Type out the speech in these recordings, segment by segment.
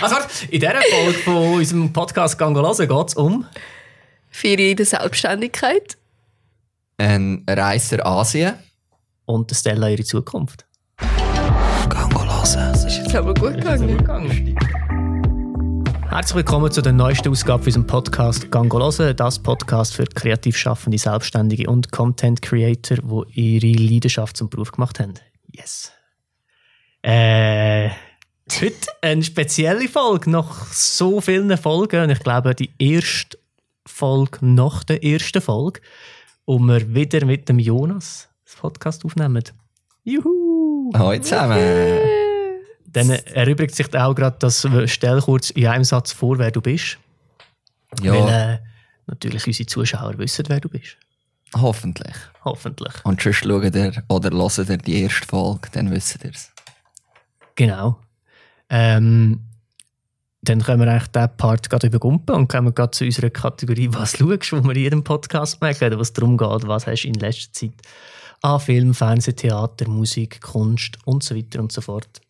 Also warte, in dieser Folge von unserem Podcast Gangolase geht es um... Vier in der Selbstständigkeit. Ein Reiser Asien. Und Stella ihre Zukunft. Gangolase. Das ist jetzt aber gut gegangen. Herzlich willkommen zu der neuesten Ausgabe unserem Podcast Gangolose, das Podcast für kreativ schaffende Selbstständige und Content Creator, die ihre Leidenschaft zum Beruf gemacht haben. Yes. Äh, heute eine spezielle Folge, nach so vielen Folgen. Und ich glaube, die erste Folge nach der ersten Folge, wo wir wieder mit dem Jonas das Podcast aufnehmen. Juhu! Hallo zusammen. Dann erübrigt sich auch gerade das Stell kurz in einem Satz vor, wer du bist. Ja, Weil äh, natürlich unsere Zuschauer wissen, wer du bist. hoffentlich. Hoffentlich. Und sonst schaut ihr oder hört ihr die erste Folge, dann wisst ihr es. Genau. Ähm, dann können wir eigentlich diesen Part gerade übergumpen und kommen gerade zu unserer Kategorie «Was schaust?», wo wir in jedem Podcast merken, was darum geht, was hast du in letzter Zeit an Film, Fernsehen, Theater, Musik, Kunst und so weiter und so fort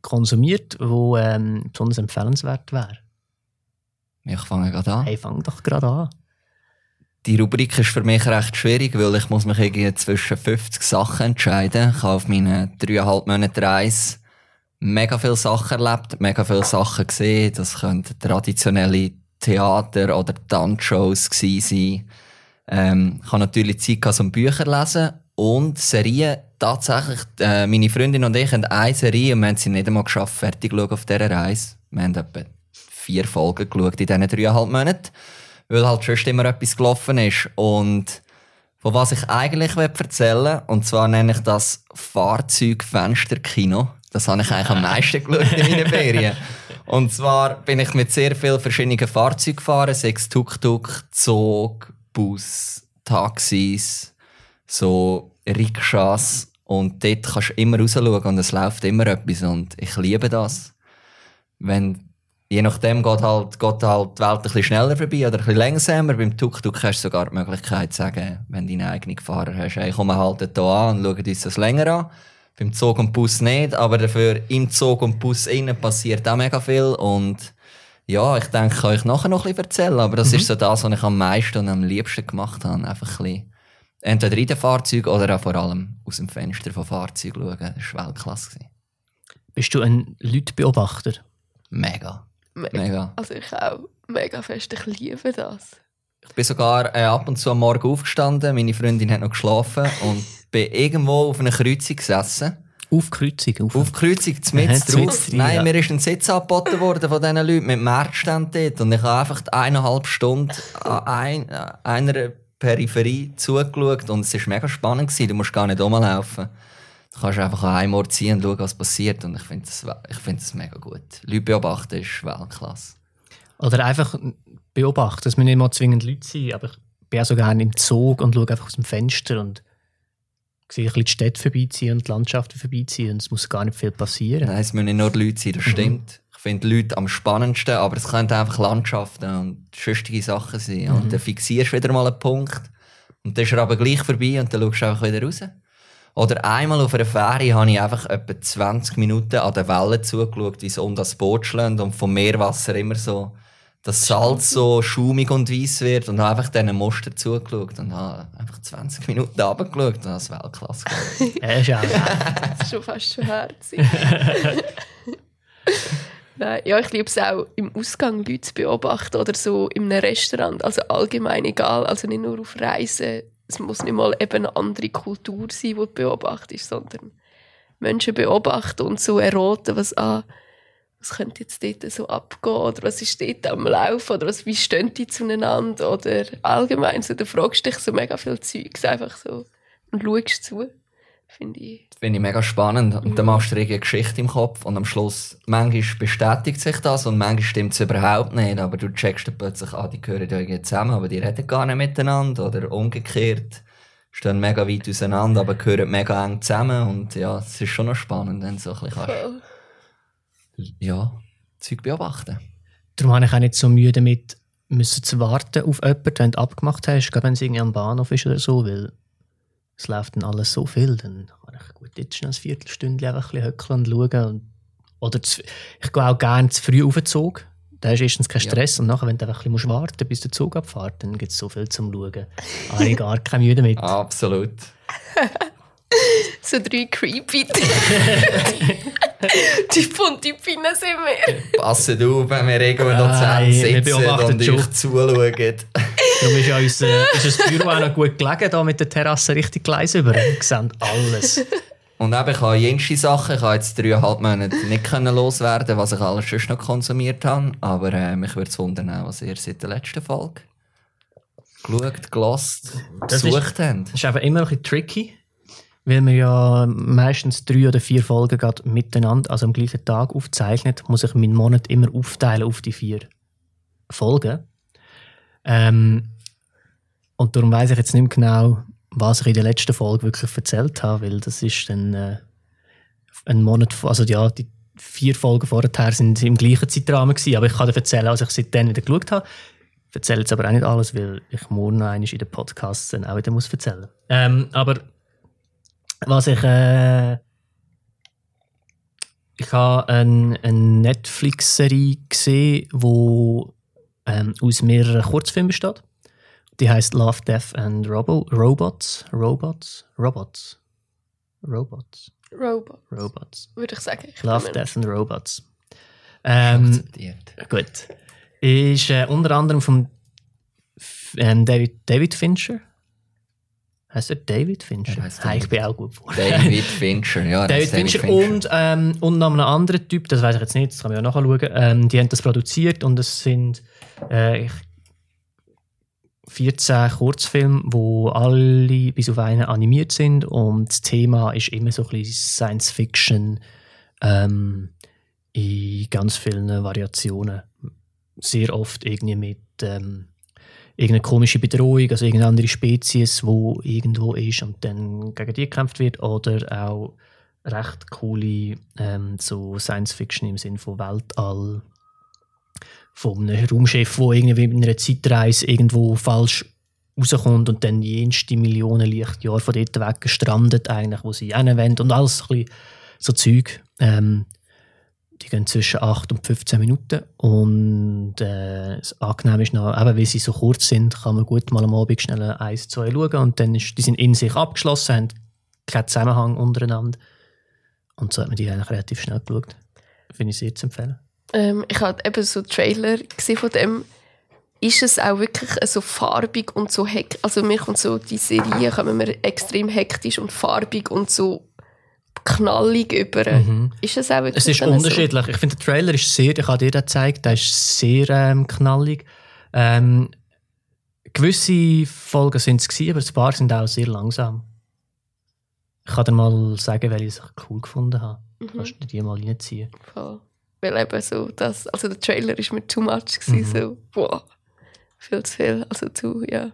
konsumiert, wo ähm, besonders empfehlenswert wäre. Ich fange gerade an. Hey, fang doch gerade an. Die Rubrik ist für mich recht schwierig, weil ich muss mich irgendwie zwischen 50 Sachen entscheiden. Ich habe auf meinen dreieinhalb Monaten Reise mega viele Sachen erlebt, mega viele Sachen gesehen. Das könnten traditionelle Theater- oder Tanzshows gewesen sein. Ähm, ich habe natürlich Zeit gehabt, um Bücher zu lesen und Serien. Tatsächlich, äh, meine Freundin und ich haben eine Serie und wir haben sie nicht einmal geschafft, fertig zu auf dieser Reise. Wir haben etwa vier Folgen geschaut in diesen dreieinhalb Monaten, weil halt schon immer etwas gelaufen ist. Und von was ich eigentlich erzählen will, und zwar nenne ich das Fahrzeugfensterkino. Das habe ich eigentlich am meisten geschaut in meinen Ferien. Und zwar bin ich mit sehr vielen verschiedenen Fahrzeugen gefahren, sechs Tuk-Tuk, Zug, Bus, Taxis, so Rikschas. Und dort kannst du immer rausschauen und es läuft immer etwas. Und ich liebe das. Wenn, je nachdem geht halt, geht halt die Welt ein bisschen schneller vorbei oder ein bisschen langsamer. Beim Tuk-Tuk hast du sogar die Möglichkeit zu sagen, wenn du deinen eigenen Fahrer hast, hey, komm halt hier an und schau uns das länger an. Beim Zug und Bus nicht, aber dafür im Zug und Bus innen passiert auch mega viel. Und ja, ich denke, ich kann euch nachher noch ein bisschen erzählen, aber das ist so das, was ich am meisten und am liebsten gemacht habe. Einfach ein bisschen entweder in den Fahrzeugen oder auch vor allem aus dem Fenster von Fahrzeugen schauen. Das war Weltklasse. Bist du ein Leutbeobachter? Mega. Mega. Mega. Also ich auch mega fest, ich liebe das. Ich bin sogar äh, ab und zu am Morgen aufgestanden, meine Freundin hat noch geschlafen und bin irgendwo auf einer Kreuzung gesessen. Auf Kreuzung. Auf. Auf Kreuzung, zumindest drauf. Nein, ja. mir ist ein Sitz angeboten worden von diesen Leuten mit Marktstand dort. Und ich habe einfach eineinhalb Stunden an ein, an einer Peripherie zugeschaut und es war mega spannend. Gewesen. Du musst gar nicht rumlaufen. Du kannst einfach an einem Ort ziehen und schauen, was passiert. Und ich finde das, ich finde das mega gut. Leute beobachten ist Weltklasse. Oder einfach beobachten. Es müssen nicht mal zwingend Leute sein, aber ich bin auch so gerne im Zug und schaue einfach aus dem Fenster und sehe ein bisschen die Städte vorbeiziehen und die Landschaften vorbeiziehen. Und es muss gar nicht viel passieren. Nein, es müssen nicht nur Leute sein, das stimmt. Ich finde Leute am spannendsten, aber es können einfach Landschaften und schöstige Sachen sein. Und dann fixierst du wieder mal einen Punkt und dann ist er aber gleich vorbei und dann schaust du einfach wieder raus. Oder einmal auf einer Fähre habe ich einfach etwa 20 Minuten an den Wellen zugeschaut, wie sie um das Boot schlagen und vom Meerwasser immer so das Salz so schumig und weiß wird und habe einfach diesen Muster zugeschaut und habe einfach 20 Minuten runtergeschaut und habe das Weltklasse gemacht. Ja, Das ist schon fast schon herzig. Nein, ja, ich liebe es auch, im Ausgang Leute zu beobachten oder so in einem Restaurant. Also allgemein egal, also nicht nur auf Reisen. Es muss nicht mal eben eine andere Kultur sein, die du beobachtest, sondern Menschen beobachten und so erraten, was, ah, was könnte jetzt dort so abgehen oder was ist dort am Laufen oder was, wie stehen die zueinander oder allgemein so, du fragst dich so mega viel Zeugs einfach so und schaust zu. Finde ich Das finde ich mega spannend. Und dann machst du dir eine Geschichte im Kopf und am Schluss, manchmal bestätigt sich das und manchmal stimmt es überhaupt nicht. Aber du checkst dann plötzlich, ah, die gehören irgendwie zusammen, aber die reden gar nicht miteinander. Oder umgekehrt, stehen mega weit auseinander, aber gehören mega eng zusammen. Und ja, es ist schon noch spannend, wenn du so ein bisschen kannst, voll. Ja, Zeug beobachten. Darum habe ich auch nicht so Mühe damit, müssen zu warten auf jemanden, wenn du abgemacht hast, gerade wenn es irgendwie am Bahnhof ist oder so, weil es läuft dann alles so viel, dann kann ich gut jetzt schnell ein Viertelstündchen einfach ein bisschen höckeln und schauen und Oder zu, ich gehe auch gerne zu früh auf den Zug. Da hast du erstens keinen Stress und nachher, wenn du einfach ein bisschen warten musst, bis der Zug abfährt, dann gibt es so viel zum Schauen. Habe ich gar keine Mühe damit. Absolut. So drei creepy Typ und Typinnen sind wir. Passet auf, wenn wir irgendwo noch zusammen sitzen und schon. euch zuschauen. Darum ist ja unser, ist das Büro auch noch gut gelegen, da mit der Terrasse richtig gleis über. Wir sehen alles. Und eben, ich habe jenste Sachen, ich habe jetzt dreieinhalb Monate nicht können loswerden was ich alles schon noch konsumiert habe. Aber äh, mich würde es wundern, was ihr seit der letzten Folge geschaut, gelost, Das besucht habt. Das ist einfach immer ein bisschen tricky, weil wir ja meistens drei oder vier Folgen gerade miteinander, also am gleichen Tag aufzeichnet, muss ich meinen Monat immer aufteilen auf die vier Folgen. Ähm, und darum weiß ich jetzt nicht mehr genau, was ich in der letzten Folge wirklich erzählt habe, weil das ist dann äh, ein Monat, also ja, die vier Folgen vorher sind im gleichen Zeitrahmen gewesen, aber ich kann dir erzählen, was ich seitdem wieder geschaut habe. Ich erzähle jetzt aber auch nicht alles, weil ich morgen noch in den Podcasts dann auch wieder muss erzählen. Ähm, aber was ich äh, ich habe eine, eine Netflix-Serie gesehen, wo ähm, aus mehreren Kurzfilmen besteht. Die heißt Love, Death and Robo Robots. Robots? Robots. Robots. Robot, Robots. würde ich sagen. Ich Love, Death and Robots. Ähm, Akzeptiert. gut. Ist äh, unter anderem von ähm, David, David Fincher. Heißt er David Fincher? Er heisst Hey, ich David. bin auch gut vor. David Fincher, ja. das David ist Fincher und, ähm, und noch ein anderer Typ, das weiß ich jetzt nicht, das kann man ja nachschauen. Ähm, die haben das produziert und es sind äh, ich- 14 Kurzfilme, wo alle bis auf einen animiert sind und das Thema ist immer so ein bisschen Science Fiction ähm, in ganz vielen Variationen. Sehr oft irgendwie mit ähm, irgendeine komische Bedrohung, also irgendeine andere Spezies, wo irgendwo ist und dann gegen die gekämpft wird oder auch recht coole ähm, so Science Fiction im Sinn von Weltall von einem Raumschiff, wo irgendwie in einer Zeitreise irgendwo falsch rauskommt und dann jenste Millionen Lichtjahre von dort weg gestrandet eigentlich, wo sie hinwollen und alles so Zeug. Ähm, die gehen zwischen 8 und 15 Minuten und äh, das Angenehme ist noch, eben weil sie so kurz sind, kann man gut mal am Abend schnell eins, zwei schauen und dann ist, die sind in sich abgeschlossen, haben keinen Zusammenhang untereinander und so hat man die eigentlich relativ schnell geschaut. Finde ich sehr zu empfehlen. Ähm, ich habe eben so Trailer gesehen von dem. Ist es auch wirklich so farbig und so heck? Also mir kommt so die Serie kommen mir extrem hektisch und farbig und so knallig über. Ist es auch wirklich Mhm. Es ist unterschiedlich. Ich finde, der Trailer ist sehr, ich habe dir den gezeigt, der ist sehr ähm, knallig. Ähm, gewisse Folgen sind es aber ein paar sind auch sehr langsam. Ich kann dir mal sagen, welche ich cool gefunden habe. Mhm. Kannst du die mal reinziehen? So, voll. Weil eben so das, also der Trailer ist mir too much gewesen, Mhm. so wow, viel zu viel, also zu ja.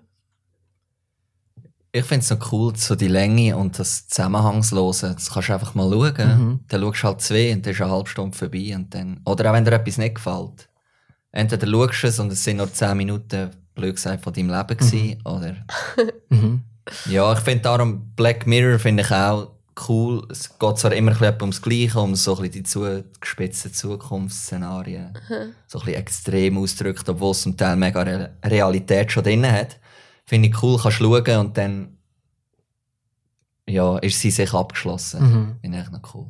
Ich finde es noch cool, so die Länge und das Zusammenhangslose. Das kannst du einfach mal schauen. Mhm. Dann schaust du halt zwei und dann ist eine halbe Stunde vorbei. Und dann, oder auch wenn dir etwas nicht gefällt. Entweder schaust du es und es sind nur 10 Minuten, blöd gesagt, von deinem Leben gewesen, oder... Mhm. Ja, ich finde darum, Black Mirror finde ich auch cool. Es geht zwar immer ein ums Gleiche, um so ein die zugespitzten Zukunftsszenarien so ein bisschen extrem ausdrückt, obwohl es zum Teil mega Re Realität schon drin hat. Finde ich cool, kannst schauen und dann ja, ist sie sich abgeschlossen. Mhm. Finde ich noch cool.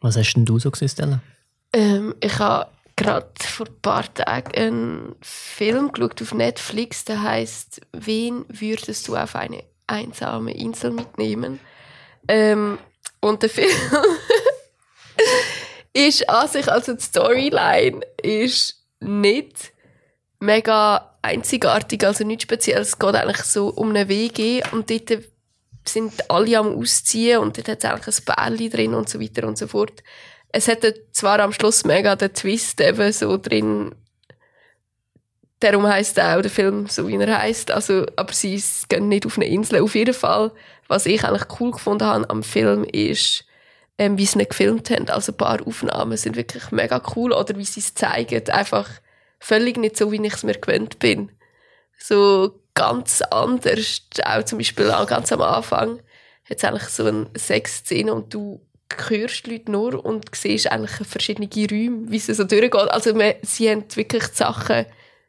Was hast denn du so gesehen, Stella? Ähm, ich habe gerade vor ein paar Tagen einen Film geschaut auf Netflix, der heißt Wen würdest du auf eine einsame Insel mitnehmen? Ähm, und der Film ist an sich, also die Storyline ist nicht mega einzigartig, also nichts Spezielles. Es geht eigentlich so um eine WG und dort sind alle am Ausziehen und dort hat es eigentlich ein Bärli drin und so weiter und so fort. Es hatte zwar am Schluss mega den Twist eben so drin, darum heisst auch der Film so, wie er heisst. Also, aber sie gehen nicht auf eine Insel. Auf jeden Fall, was ich eigentlich cool gefunden habe am Film, ist, ähm, wie sie ihn gefilmt haben. Also ein paar Aufnahmen sind wirklich mega cool. Oder wie sie es zeigen. Einfach völlig nicht so, wie ich es mir gewöhnt bin. So ganz anders. Auch zum Beispiel auch ganz am Anfang hat es eigentlich so eine Sexszene und du hörst Leute nur und siehst eigentlich verschiedene Räume, wie sie so durchgeht. Also man, sie haben wirklich die Sachen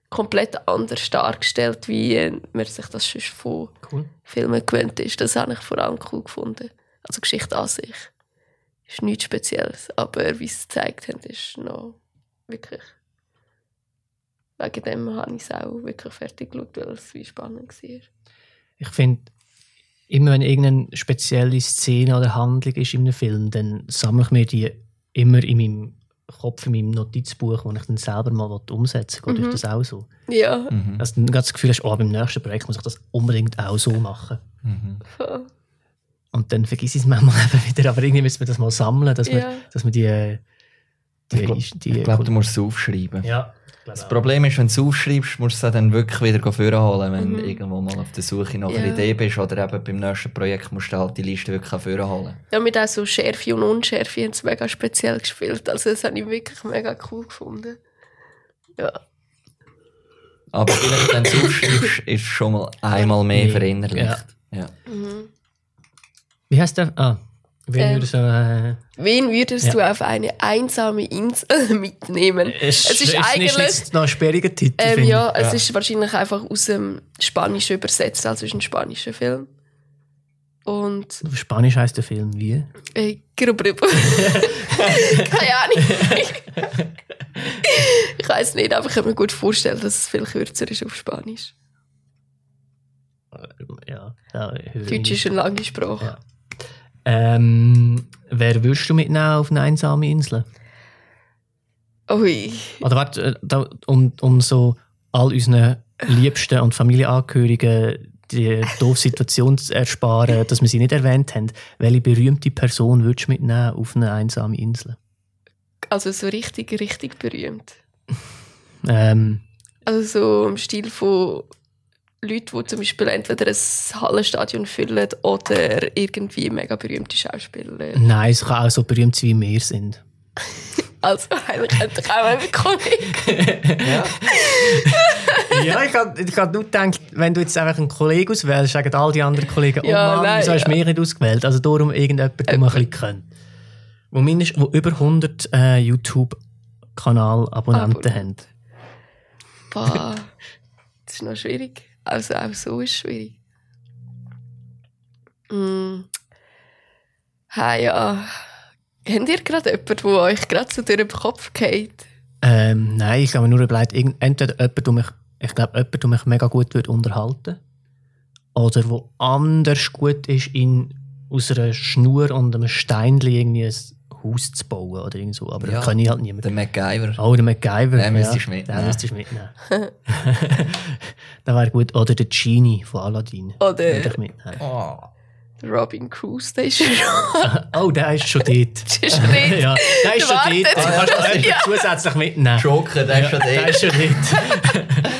komplett anders dargestellt, wie man sich das schon von Cool. Filmen gewöhnt ist. Das habe ich vor allem cool gefunden. Also Geschichte an sich ist nichts Spezielles, aber wie sie es gezeigt haben, ist noch wirklich... Wegen dem habe ich es auch wirklich fertig geschaut, weil es wie spannend war. Ich finde, immer wenn irgendeine spezielle Szene oder Handlung ist in einem Film, dann sammle ich mir die immer in meinem Kopf, in meinem Notizbuch, wo ich dann selber mal umsetzen will. Geht euch das auch so? Ja, Mhm. Dass du dann gerade das Gefühl hast, oh, beim nächsten Projekt muss ich das unbedingt auch so machen. Mhm. Und dann vergiss ich es manchmal eben wieder. Aber irgendwie müssen wir das mal sammeln, dass, Ja. wir, dass wir die... die, Ich glaub- glaube, du musst es aufschreiben. ja, Das Problem ist, wenn du es aufschreibst, musst du es dann wirklich wieder vorholen, wenn Mhm. du irgendwo mal auf der Suche nach Ja. einer Idee bist oder eben beim nächsten Projekt musst du halt die Liste wirklich vorholen. Ja, mit auch so Schärfe und Unschärfe haben sie mega speziell gespielt. Also das habe ich wirklich mega cool gefunden. Ja, Aber vielleicht, wenn du es aufschreibst, ist es schon mal einmal mehr verinnerlicht. Ja. Wie heißt der? Ah, wen Ähm, würde so... Äh, Wen würdest Ja. du auf eine einsame Insel mitnehmen? es, es ist eigentlich... nicht noch ein sperriger Titel, Ähm, ja, ich. es ist wahrscheinlich einfach aus dem Spanischen übersetzt, also es ist ein spanischer Film. Und Auf Spanisch heißt der Film wie? äh, Grubrüber. Keine Ahnung. ich weiß nicht, aber ich kann mir gut vorstellen, dass es viel kürzer ist auf Spanisch. Ja, ja Deutsch ist eine lange Sprache. Ja. Ähm, wer würdest du mitnehmen auf eine einsame Insel? Ui. Oder warte, äh, um, um so all unseren Liebsten und Familienangehörigen die doofe Situation zu ersparen, dass wir sie nicht erwähnt haben. Welche berühmte Person würdest du mitnehmen auf eine einsame Insel? Also so richtig, richtig berühmt. Ähm, Also so im Stil von Leuten, die zum Beispiel entweder ein Hallenstadion füllen oder irgendwie mega berühmte Schauspieler. nein, es kann auch so berühmt sein, wie wir sind. Also eigentlich könnte ich auch einen Kollegen. ja, ich habe ich hab nur gedacht, wenn du jetzt einfach einen Kollegen auswählst, sagen all die anderen Kollegen, oh Ja, Mann, nein, wieso hast du ja. mich nicht ausgewählt? Also darum irgendjemand, der mal ein bisschen können. Wo, mindest, wo über 100 äh, YouTube-Kanal-Abonnenten haben. Boah, das ist noch schwierig. Also auch so ist es schwierig. Mm. Ha, ja. Habt ihr gerade jemanden, der euch gerade so durch den Kopf geht? Ähm, nein, ich habe mir nur überlegt, entweder jemand, der mich, ich glaube, jemand, der mich mega gut würde unterhalten oder wo anders gut ist, in, aus einer Schnur und einem Steinchen irgendwie ein Haus zu bauen oder irgend so. Aber Ja. das kann ich halt niemand. Der MacGyver. Oh, der MacGyver. Den müsstest du mitnehmen. Den müsstest du mitnehmen. der wäre gut. Oder der Genie von Aladdin. Oder- Würde ich mitnehmen. Oh. Robin Cruise, der ist schon. Oh, der ist schon dort. Der ist schon dort. ja, der ist schon dort. Den kannst du ja. zusätzlich mitnehmen. Joker, der ist schon Der dort. ist schon dort.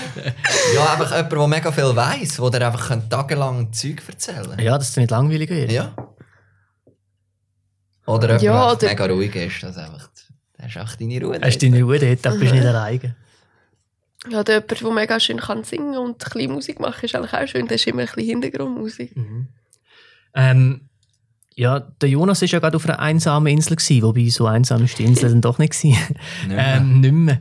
Ja, einfach jemand, der mega viel weiss, der einfach tagelang Zeug erzählen kann. ja, dass es nicht langweilig wird. Ja. Oder jemand, Ja, der einfach oder- mega ruhig ist. Das ist einfach, das ist einfach deine Ruhe. Hast du deine Ruhe dort, dann bist du nicht alleine. Ja, oder jemand, der mega schön kann singen und ein bisschen Musik machen, ist eigentlich auch schön. Das ist immer ein bisschen Hintergrundmusik. Ähm, ja, der Jonas war ja gerade auf einer einsamen Insel, gewesen, wobei so einsam ist die Insel dann doch nicht. Gewesen. Nicht mehr. ähm, nicht mehr.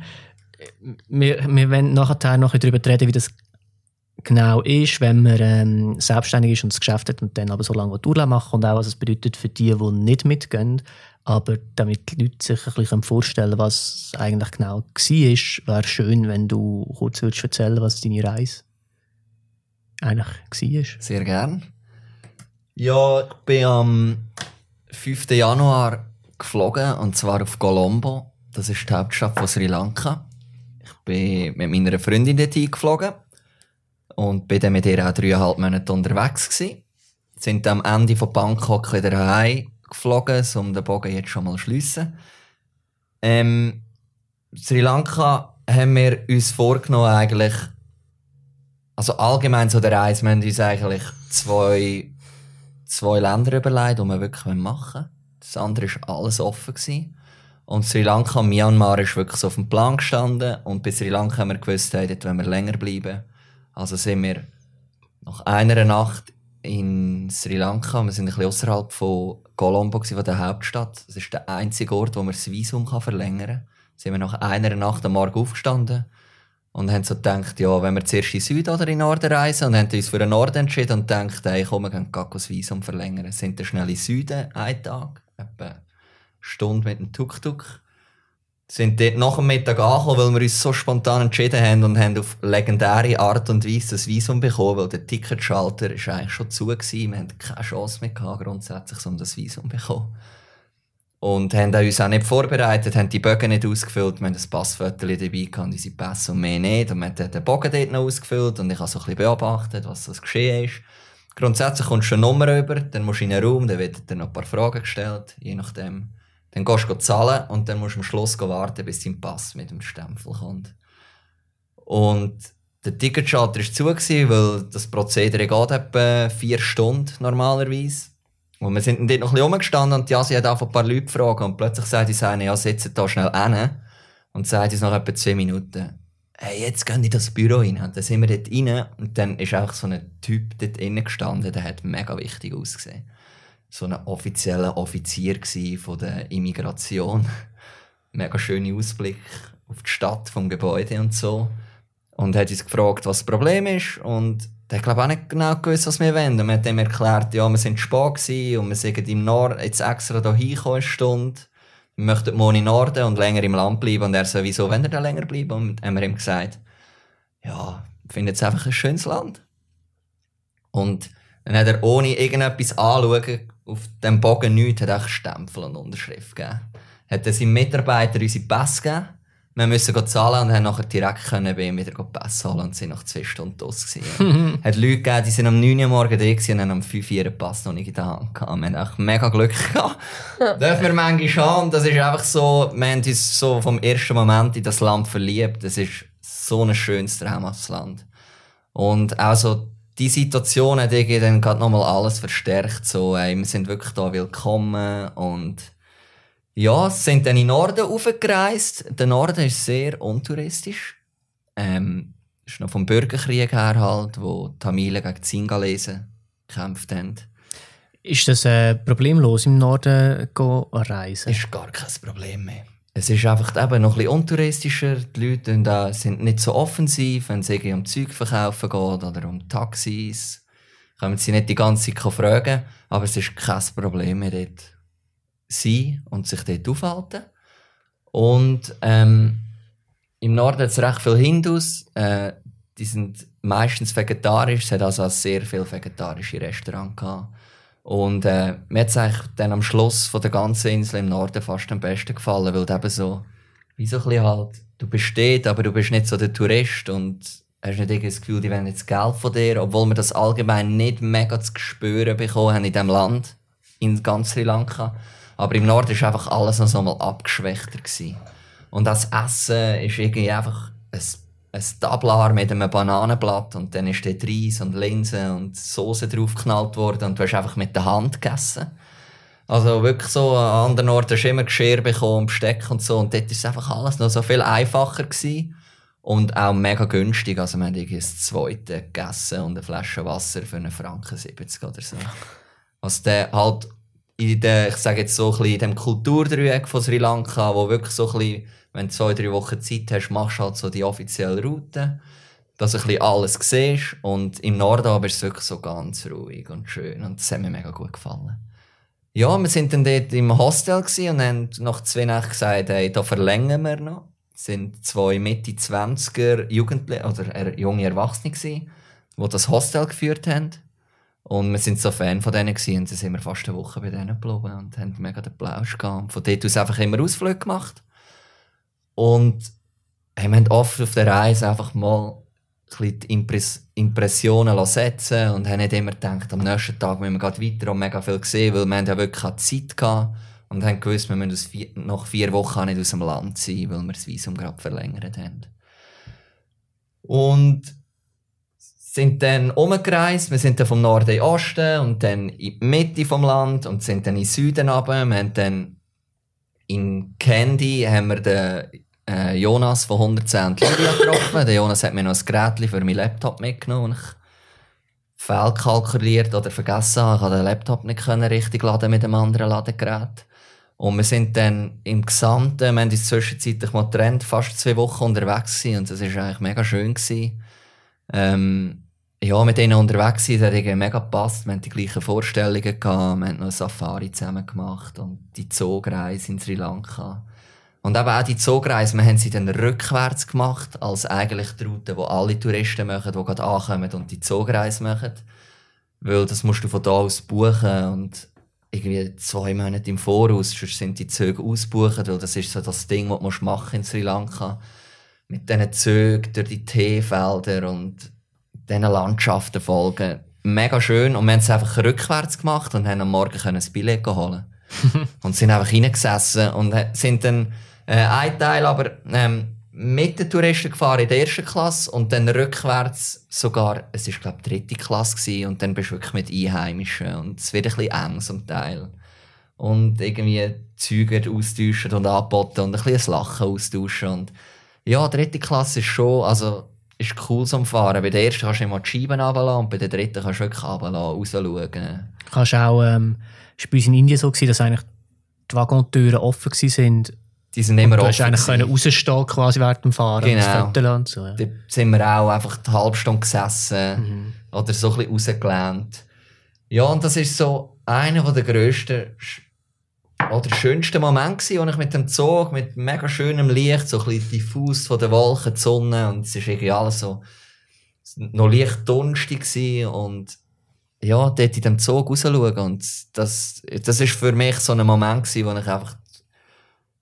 Wir, wir wollen nachher noch darüber reden, wie das genau ist, wenn man ähm, selbstständig ist und das Geschäft hat und dann aber so lange Urlaub machen und auch, was es bedeutet für die, die nicht mitgehen. Aber damit die Leute sich ein bisschen vorstellen was eigentlich genau war, wäre schön, wenn du kurz würdest erzählen was deine Reise eigentlich war. Sehr gern. Ja, ich bin am 5. Januar geflogen, und zwar auf Colombo. Das ist die Hauptstadt von Sri Lanka. Ich bin mit meiner Freundin dort geflogen und bin dann mit ihr auch dreieinhalb Monate unterwegs gewesen. Sind am Ende von Bangkok wieder heim geflogen, um den Bogen jetzt schon mal zu schliessen. Ähm, Sri Lanka haben wir uns vorgenommen eigentlich also allgemein so der Reise, wir haben uns eigentlich zwei, zwei Länder überlegt, die wir wirklich machen wollen. Das andere war alles offen. Gewesen. Und Sri Lanka Myanmar ist wirklich so auf dem Plan gestanden. Und bei Sri Lanka haben wir gewusst, dort wollen wir länger bleiben. Also sind wir nach einer Nacht in Sri Lanka, wir sind ein bisschen außerhalb von Colombo, von der Hauptstadt. Das ist der einzige Ort, wo man das Visum kann verlängern kann. Sind wir nach einer Nacht am Morgen aufgestanden und haben so gedacht, ja, wenn wir zuerst in Süden oder in Norden reisen und haben uns für den Norden entschieden und gedacht, hey, komm, wir gehen das Visum verlängern. Sind dann schnell in Süden, einen Tag, etwa eine Stunde mit dem Tuk-Tuk sind dort nach dem Mittag angekommen, weil wir uns so spontan entschieden haben und haben auf legendäre Art und Weise das Visum bekommen, weil der Ticketschalter ist eigentlich schon zu war. Wir hatten keine Chance mehr gehabt, grundsätzlich, um das Visum zu bekommen. Und haben uns auch nicht vorbereitet, haben die Bögen nicht ausgefüllt. Wir haben ein Passfoto dabei gehabt, unsere Pässe und mehr nicht. Und wir haben den Bogen dort noch ausgefüllt und ich habe so ein bisschen beobachtet, was das geschehen ist. Grundsätzlich kommst du eine Nummer über, dann musst du in einen Raum, dann wird dir noch ein paar Fragen gestellt, je nachdem dann gehst du zahlen und dann musst du am Schluss warten, bis dein Pass mit dem Stempel kommt. Und der Ticketschalter war zu, weil das Prozedere geht etwa vier Stunden normalerweise. Und wir sind dann dort noch ein bisschen rumgestanden und die Asi hat auch ein paar Leute gefragt und plötzlich sagt die eine, ja, setzt da schnell hin. Und sagt uns nach etwa zwei Minuten, hey, jetzt gehen in das Büro rein. Und dann sind wir dort rein und dann ist auch so ein Typ dort innen gestanden, der hat mega wichtig ausgesehen so ein offizieller Offizier von der Immigration. Mega schöner Ausblick auf die Stadt vom Gebäude und so. Und hat uns gefragt, was das Problem ist. Und der hat, glaube auch nicht genau gewusst, was wir wollen. Und wir hat ihm erklärt, ja, wir sind spät und wir sind im Norden jetzt extra hier hinkommen, eine Stunde. Wir möchten morgen in Norden und länger im Land bleiben. Und er so, wieso wenn er da länger bleiben? Und haben wir ihm gesagt, ja, wir finden es einfach ein schönes Land. Und dann hat er ohne irgendetwas anschauen auf dem Bogen nichts, hat auch Stempel und Unterschrift gegeben. Hat er seinem Mitarbeiter unsere Pässe gegeben. Wir mussten zahlen und haben nachher direkt können bei ihm wieder Pässe holen und sind nach zwei Stunden los gewesen. hat Leute gegeben, die sind am 9 Uhr morgens da und haben am 5 Uhr einen Pass noch nicht in der Hand gehabt. Wir haben auch mega Glück gehabt. Dürfen wir manchmal haben. Das ist einfach so, wir haben uns so vom ersten Moment in das Land verliebt. Das ist so ein schönes traumhaftes Land. Und auch so die Situation hat irgendwie dann gerade nochmal alles verstärkt. So, ey, wir sind wirklich da willkommen und ja, sind dann in den Norden aufgereist. Der Norden ist sehr untouristisch. Ähm, ist noch vom Bürgerkrieg her halt, wo Tamilen gegen die Singalesen gekämpft haben. Ist das äh, problemlos im Norden reisen? Ist gar kein Problem mehr. Es ist einfach eben noch ein bisschen untouristischer. Die Leute sind nicht so offensiv, wenn es um Zeug verkaufen geht oder um Taxis. Können sie nicht die ganze Zeit fragen, aber es ist kein Problem mehr dort sein und sich dort aufhalten. Und ähm, im Norden hat es recht viele Hindus. Äh, die sind meistens vegetarisch. Es hat also sehr viele vegetarische Restaurants gehabt. Und äh, mir hat es eigentlich dann am Schluss von der ganzen Insel im Norden fast am besten gefallen, weil du eben so, wie so ein bisschen halt, du bist dort, aber du bist nicht so der Tourist und hast nicht irgendwie das Gefühl, die wollen jetzt Geld von dir, obwohl wir das allgemein nicht mega zu spüren bekommen haben in diesem Land, in ganz Sri Lanka. Aber im Norden war einfach alles noch so mal abgeschwächter. Gewesen. Und das Essen ist irgendwie einfach ein ein Tablar mit einem Bananenblatt und dann ist dort Reis und Linsen und Soße draufgeknallt worden und du hast einfach mit der Hand gegessen. Also wirklich so, an anderen Orten hast du immer Geschirr bekommen, Besteck und so und dort war einfach alles noch so viel einfacher gewesen. und auch mega günstig. Also wir haben das zweite gegessen und eine Flasche Wasser für einen Franken 70 oder so. Was der halt in der, ich sage jetzt so ein bisschen in dem Kulturdreieck von Sri Lanka, wo wirklich so ein bisschen wenn du zwei, drei Wochen Zeit hast, machst du halt so die offizielle Route, dass du ein bisschen alles siehst. Und im Norden aber ist es wirklich so ganz ruhig und schön. Und das hat mir mega gut gefallen. Ja, wir sind dann dort im Hostel und haben nach zwei Nächten gesagt, hey, da verlängern wir noch. Es sind zwei Mitte 20er Jugendliche oder junge Erwachsene gewesen, die das Hostel geführt haben. Und wir sind so Fan von denen gewesen, und dann sind wir fast eine Woche bei denen geblieben und haben mega den Plausch gehabt. Von dort aus einfach immer Ausflüge gemacht. Und wir haben oft auf der Reise einfach mal die Impress Impressionen setzen und haben nicht immer gedacht, am nächsten Tag müssen wir weiter und mega viel gesehen, weil wir haben ja wirklich keine Zeit gehabt und haben gewusst, wir müssen vier, nach vier Wochen nicht aus dem Land sein, weil wir das Visum gerade verlängert haben. Und sind dann umgereist. Wir sind dann vom Norden in den Osten und dann in die Mitte vom Land und sind dann in den Süden runter. Wir haben dann in Candy haben wir den äh, Jonas von 110 Lydia getroffen. Der Jonas hat mir noch ein Gerät für meinen Laptop mitgenommen, das ich fehlkalkuliert oder vergessen habe. Ich konnte den Laptop nicht können richtig laden mit einem anderen Ladegerät. Und wir sind dann im Gesamten, wir haben uns zwischenzeitlich mal getrennt, fast zwei Wochen unterwegs gewesen und das war eigentlich mega schön. Gewesen. Ähm, ja, mit denen unterwegs sein, das hat irgendwie mega gepasst. Wir hatten die gleichen Vorstellungen gehabt, wir haben noch eine Safari zusammen gemacht und die Zogreise in Sri Lanka. Und eben auch die Zogreise, wir haben sie dann rückwärts gemacht, als eigentlich die Route, die alle Touristen machen, die gerade ankommen und die Zogreise machen. Weil das musst du von da aus buchen und irgendwie zwei Monate im Voraus, sonst sind die Züge ausbuchen, weil das ist so das Ding, was du machen in Sri Lanka. Mit diesen Zügen durch die Teefelder und diesen Landschaften folgen. Mega schön. Und wir haben es einfach rückwärts gemacht und haben am Morgen ein Billett holen Und sind einfach reingesessen und sind dann äh, ein Teil aber ähm, mit den Touristen gefahren in der ersten Klasse und dann rückwärts sogar, es war glaube ich dritte Klasse gewesen, und dann bist du wirklich mit Einheimischen und es wird ein bisschen eng zum Teil. Und irgendwie Züge austauschen und anboten und ein bisschen ein Lachen austauschen und ja, dritte Klasse ist schon, also ist cool zum Fahren. Bei der ersten kannst du immer die Scheiben runterlassen und bei der dritten kannst du wirklich runterlassen, rausschauen. Kannst auch, ähm, ist bei uns in Indien so gewesen, dass eigentlich die Waggontüren offen waren. Die sind immer offen. Du hast eigentlich können rausstehen quasi während dem Fahren. Genau. Und so, ja. Da sind wir auch einfach eine halbe Stunde gesessen mhm. oder so ein bisschen rausgelehnt. Ja, und das ist so einer der grössten oder der schönste Moment gewesen, wo ich mit dem Zug, mit mega schönem Licht, so ein bisschen diffus von den Wolken, die Sonne, und es ist irgendwie alles so, noch leicht dunstig und ja, dort in dem Zug rausschauen und das, das ist für mich so ein Moment gewesen, wo ich einfach,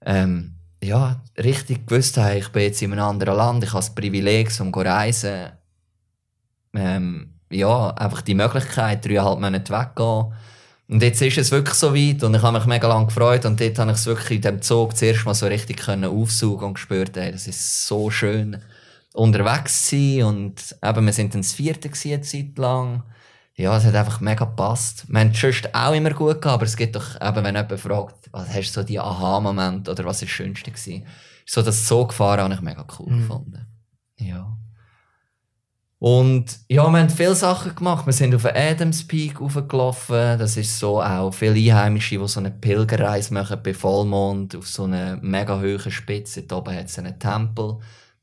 ähm, ja, richtig gewusst habe, ich bin jetzt in einem anderen Land, ich habe das Privileg, um zu reisen, ähm, ja, einfach die Möglichkeit, dreieinhalb Monate weggehen, und jetzt ist es wirklich so weit und ich habe mich mega lange gefreut und dort habe ich es wirklich in dem Zug zuerst mal so richtig können aufsaugen und gespürt, ey, das ist so schön unterwegs sein und eben, wir sind dann das vierte eine Zeit lang. Ja, es hat einfach mega gepasst. Wir haben es auch immer gut gehabt, aber es gibt doch eben, wenn jemand fragt, was hast du so die Aha-Moment oder was ist das Schönste gewesen? So das Zugfahren habe ich mega cool mhm. gefunden. Ja. Und ja, wir haben viele Sachen gemacht. Wir sind auf den Adams Peak hochgelaufen. Das ist so auch viele Einheimische, die so eine Pilgerreise machen bei Vollmond auf so einer mega hohen Spitze. Da oben hat es einen Tempel.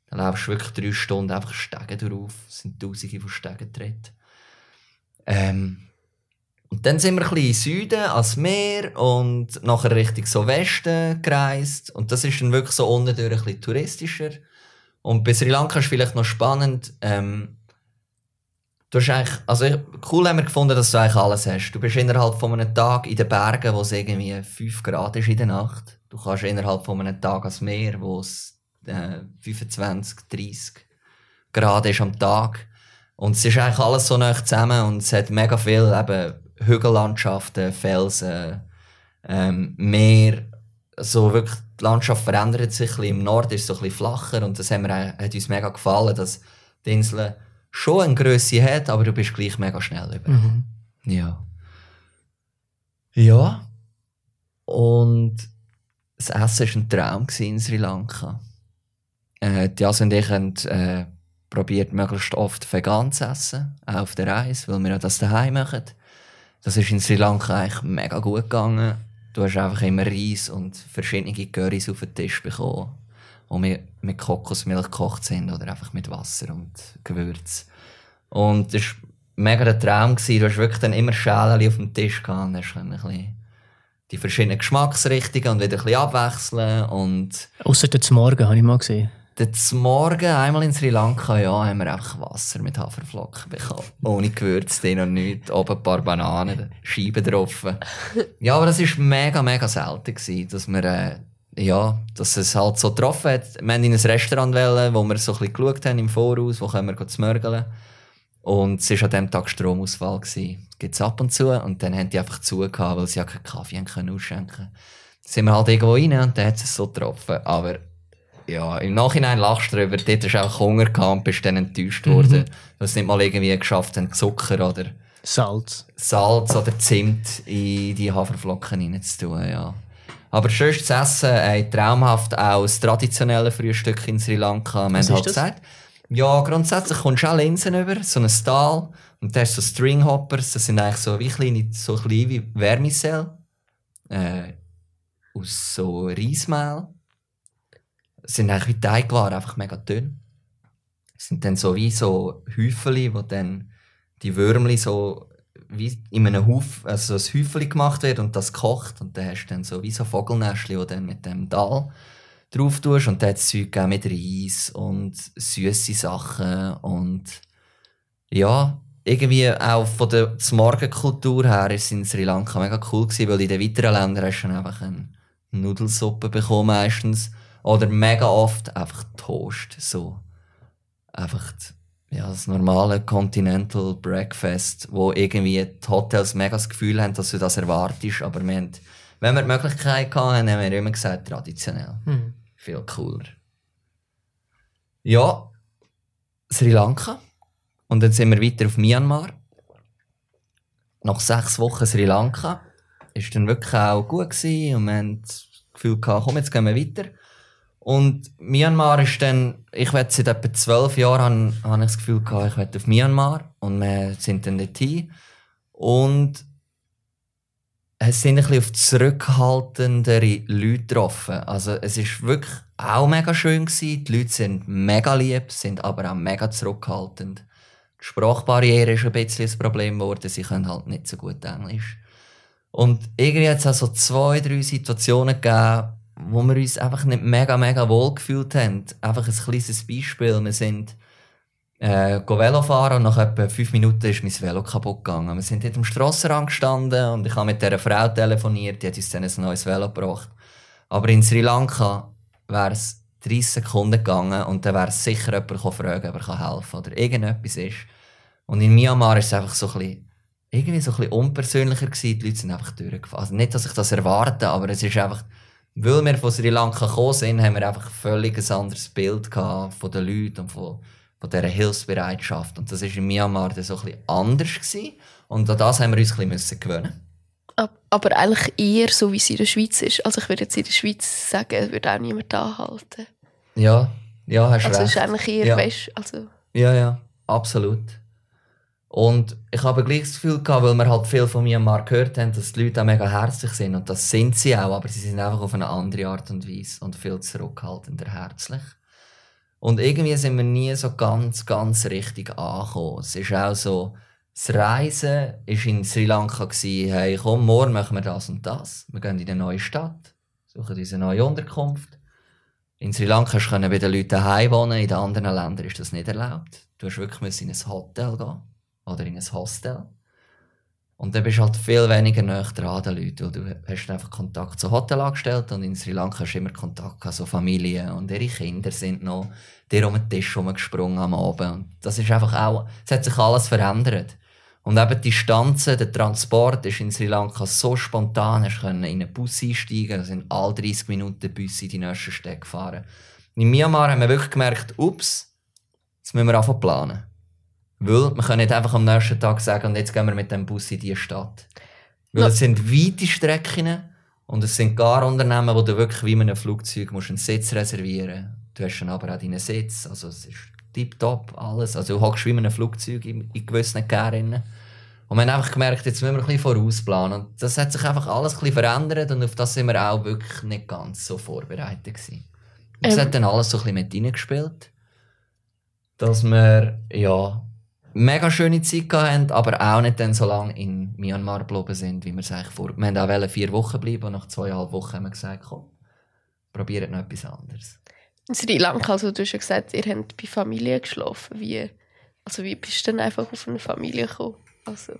Da läufst du wirklich drei Stunden einfach Stege drauf. Es sind tausende von Stegen dort. Ähm, und dann sind wir ein bisschen in Süden, ans Meer und nachher Richtung so Westen gereist. Und das ist dann wirklich so unten ein bisschen touristischer. Und bei Sri Lanka ist vielleicht noch spannend, ähm, Du hast eigentlich, also cool haben wir gefunden, dass du eigentlich alles hast. Du bist innerhalb von einem Tag in den Bergen, wo es irgendwie 5 Grad ist in der Nacht. Du kannst innerhalb von einem Tag ans Meer, wo es äh, 25, 30 Grad ist am Tag. Und es ist eigentlich alles so nah zusammen und es hat mega viel eben Hügellandschaften, Felsen, ähm, Meer. So wirklich, die Landschaft verändert sich. Im Norden ist es so ein bisschen flacher und das haben wir, hat uns mega gefallen, dass die Inseln schon eine Größe hat, aber du bist gleich mega schnell über. Mhm. Ja. Ja. Und das Essen war ein Traum in Sri Lanka. Äh, die und ich haben äh, probiert, möglichst oft vegan zu essen, auch auf der Reise, weil wir das daheim machen. Das ist in Sri Lanka eigentlich mega gut gegangen. Du hast einfach immer Reis und verschiedene Currys auf den Tisch bekommen die mit, mit Kokosmilch gekocht sind oder einfach mit Wasser und Gewürz. Und das war mega der Traum. Gewesen. Du hast wirklich dann immer Schälen auf dem Tisch gehabt und hast ein bisschen die verschiedenen Geschmacksrichtungen und wieder ein bisschen abwechseln. Und Ausser den Morgen habe ich mal gesehen. Den Morgen, einmal in Sri Lanka, ja, haben wir einfach Wasser mit Haferflocken bekommen. Ohne Gewürz drin und nichts. Oben ein paar Bananen, Scheiben drauf. Ja, aber das war mega, mega selten, gewesen, dass wir äh, ja, dass es halt so getroffen hat. Wir haben in ein Restaurant wollen, wo wir so ein bisschen geschaut haben im Voraus, wo können wir zmörgeln. Und es war an diesem Tag Stromausfall. Gibt es ab und zu. Und dann haben die einfach zugehört, weil sie ja keinen Kaffee können ausschenken können. Dann sind wir halt irgendwo rein und dann hat es so getroffen. Aber ja, im Nachhinein lachst du darüber, dort hast du auch Hunger gehabt und bist dann enttäuscht worden, mhm. weil es nicht mal irgendwie geschafft haben, Zucker oder Salz. Salz oder Zimt in die Haferflocken reinzutun, ja. Aber schönstes Essen, äh, traumhaft auch das traditionelle Frühstück in Sri Lanka. Was ist das? Gesagt, Ja, grundsätzlich kommst du auch Linsen über, so ein Stahl. Und da hast du so Stringhoppers, das sind eigentlich so wie kleine, so klein wie Vermicell. Äh, aus so Reismehl. Das sind eigentlich wie Teigwaren, einfach mega dünn. Das sind dann so wie so Häufeli, wo dann die Würmli so wie in einem Huf, also ein Häufeli gemacht wird und das kocht. Und dann hast du dann so wie so Vogelnestchen, die dann mit dem Dahl drauf tust. Und dann hat es Zeug mit Reis und süße Sachen und ja, irgendwie auch von der Morgenkultur her ist in Sri Lanka mega cool gewesen, weil in den weiteren Ländern hast du dann einfach eine Nudelsuppe bekommen meistens. Oder mega oft einfach Toast, so. Einfach, ja, das normale Continental Breakfast, wo irgendwie die Hotels mega das Gefühl haben, dass du das erwartest, aber wir haben, wenn wir die Möglichkeit hatten, haben wir immer gesagt, traditionell. Hm. Viel cooler. Ja, Sri Lanka. Und dann sind wir weiter auf Myanmar. Nach sechs Wochen Sri Lanka. Ist dann wirklich auch gut gewesen und wir haben das Gefühl gehabt, komm, jetzt gehen wir weiter. Und Myanmar ist dann, ich werde seit etwa zwölf Jahren, habe, habe ich das Gefühl gehabt, ich werde auf Myanmar. Und wir sind dann dort hin. Und es sind ein bisschen auf zurückhaltendere Leute getroffen. Also es ist wirklich auch mega schön gewesen. Die Leute sind mega lieb, sind aber auch mega zurückhaltend. Die Sprachbarriere ist ein bisschen ein Problem geworden. Sie können halt nicht so gut Englisch. Und irgendwie hat es auch so zwei, drei Situationen gegeben, wo wir uns einfach nicht mega, mega wohl gefühlt haben. Einfach ein kleines Beispiel. Wir sind äh, Velo fahren und nach etwa fünf Minuten ist mein Velo kaputt gegangen. Wir sind dort am Strassenrand gestanden und ich habe mit dieser Frau telefoniert, die hat uns dann ein neues Velo gebracht. Aber in Sri Lanka wäre es 30 Sekunden gegangen und dann wäre sicher jemand fragen, ob er helfen kann oder irgendetwas ist. Und in Myanmar ist es einfach so ein bisschen, irgendwie so ein bisschen unpersönlicher gewesen. Die Leute sind einfach durchgefahren. Also nicht, dass ich das erwarte, aber es ist einfach, weil wir von Sri Lanka gekommen sind, haben wir einfach völlig ein anderes Bild gehabt von den Leuten und von, von dieser Hilfsbereitschaft. Und das war in Myanmar dann so ein bisschen anders. Gewesen. Und an das haben wir uns ein bisschen gewöhnen Ab- Aber eigentlich eher so, wie es in der Schweiz ist. Also ich würde jetzt in der Schweiz sagen, es würde auch niemand anhalten. Ja, ja, hast Also es recht. ist eigentlich eher Ja. West. Also, Ja, ja, absolut. Und ich habe gleich das Gefühl gehabt, weil wir halt viel von Myanmar gehört haben, dass die Leute auch mega herzlich sind. Und das sind sie auch, aber sie sind einfach auf eine andere Art und Weise und viel zurückhaltender herzlich. Und irgendwie sind wir nie so ganz, ganz richtig angekommen. Es ist auch so, das Reisen war in Sri Lanka, gewesen, hey, komm, morgen machen wir das und das. Wir gehen in eine neue Stadt, suchen uns neue Unterkunft. In Sri Lanka können bei den Leuten daheim wohnen, in den anderen Ländern ist das nicht erlaubt. Du musst wirklich in ein Hotel gehen oder in ein Hostel. Und dann bist du halt viel weniger näher dran an den Leuten, weil du hast einfach Kontakt zu Hotelangestellten und in Sri Lanka hast du immer Kontakt zu so Familien und ihre Kinder sind noch dir um den Tisch herumgesprungen am Abend. Und das ist einfach auch, es hat sich alles verändert. Und eben die Distanzen, der Transport ist in Sri Lanka so spontan, können in einen Bus einsteigen, sind alle 30 Minuten Bus in die nächste Stadt gefahren. In Myanmar haben wir wirklich gemerkt, ups, jetzt müssen wir anfangen planen. Weil wir können nicht einfach am nächsten Tag sagen, und jetzt gehen wir mit dem Bus in diese Stadt. Weil es sind weite Strecken und es sind gar Unternehmen, wo du wirklich wie in einem Flugzeug musst einen Sitz reservieren Du hast dann aber auch deinen Sitz, also es ist tipptopp alles. Also du hockst wie in einem Flugzeug in, in gewissen Gärinnen. Und wir haben einfach gemerkt, jetzt müssen wir ein bisschen vorausplanen. Und das hat sich einfach alles ein bisschen verändert und auf das sind wir auch wirklich nicht ganz so vorbereitet gewesen. Und das Ähm. hat dann alles so ein bisschen mit reingespielt. Dass wir, ja, mega schöne Zeit haben, aber auch nicht dann so lange in Myanmar geblieben sind, wie wir es eigentlich vor... Wir wollten auch vier Wochen bleiben und nach zweieinhalb Wochen haben wir gesagt, komm, probiert noch etwas anderes. in Sri Lanka, also du hast ja gesagt, ihr habt bei Familie geschlafen. Wie, also wie bist du dann einfach auf eine Familie gekommen? Also,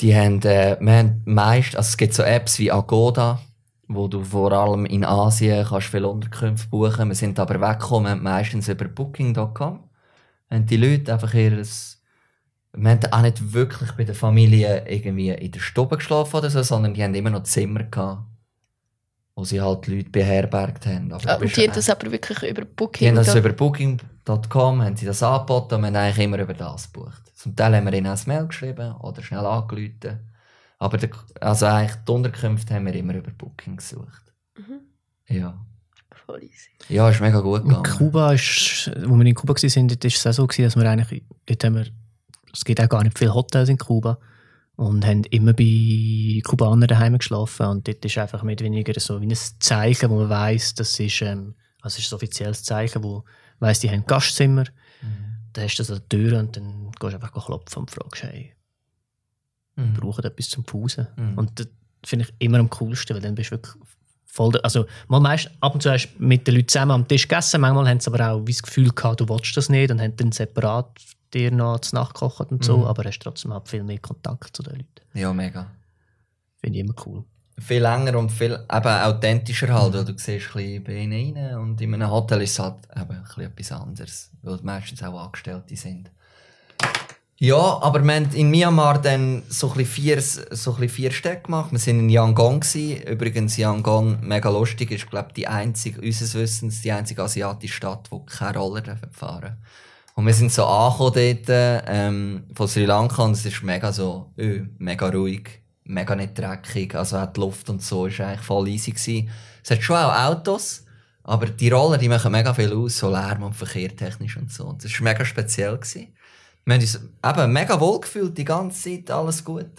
Die haben, äh, wir haben meist, also es gibt so Apps wie Agoda, wo du vor allem in Asien kannst viele Unterkünfte buchen. Wir sind aber weggekommen, meistens über Booking.com. Haben die Leute einfach ihres, wir haben auch nicht wirklich bei der Familie irgendwie in der Stube geschlafen oder so, sondern die haben immer noch Zimmer gehabt, wo sie halt die Leute beherbergt haben. Aber ah, und die haben das aber wirklich über die Booking. haben das da- über Booking.com haben sie das angeboten und wir haben eigentlich immer über das gebucht. Zum Teil haben wir ihnen ein Mail geschrieben oder schnell angerufen. Aber der, also eigentlich die Unterkünfte haben wir immer über Booking gesucht. Mhm. Ja. voll easy. Ja, ist mega gut In gegangen. Kuba ist, wo wir in Kuba waren, ist es auch so, gewesen, dass wir eigentlich, dort haben wir, es gibt auch gar nicht viele Hotels in Kuba und haben immer bei Kubanern daheim geschlafen und dort ist einfach mehr oder weniger so wie ein Zeichen, wo man weiß, das ist, ähm, also es ist ein offizielles Zeichen, wo weiss, die haben Gastzimmer, dann hast du das an der Tür und dann gehst du einfach klopfen und fragst, hey, Mhm. brauchen etwas zum Pausen. Mhm. Und das finde ich immer am coolsten, weil dann bist du wirklich voll. Also, mal meist, ab und zu hast du mit den Leuten zusammen am Tisch gegessen, manchmal haben sie aber auch wie das Gefühl gehabt, du willst das nicht und haben dann separat dir noch zu Nacht gekocht und so, Mhm. aber hast trotzdem halt viel mehr Kontakt zu den Leuten. Ja, mega. Finde ich immer cool. Viel länger und viel eben authentischer halt, weil du siehst ein bisschen bei ihnen rein und in einem Hotel ist es halt eben ein bisschen etwas anderes, weil meistens auch Angestellte sind. Ja, aber wir haben in Myanmar dann so ein bisschen vier, so ein vier Städte gemacht. Wir waren in Yangon. Gewesen. Übrigens, Yangon, mega lustig, ist, glaube ich, die einzige, unseres Wissens, die einzige asiatische Stadt, die keine Roller fahren Und wir sind so angekommen dort, ähm, von Sri Lanka und es ist mega so, öh, mega ruhig, mega nicht dreckig. Also auch die Luft und so ist eigentlich voll easy gewesen. Es hat schon auch Autos, aber die Roller, die machen mega viel aus, so Lärm und Verkehr technisch und so. Und das war mega speziell. Gewesen. Wir haben uns eben mega wohl gefühlt, die ganze Zeit, alles gut.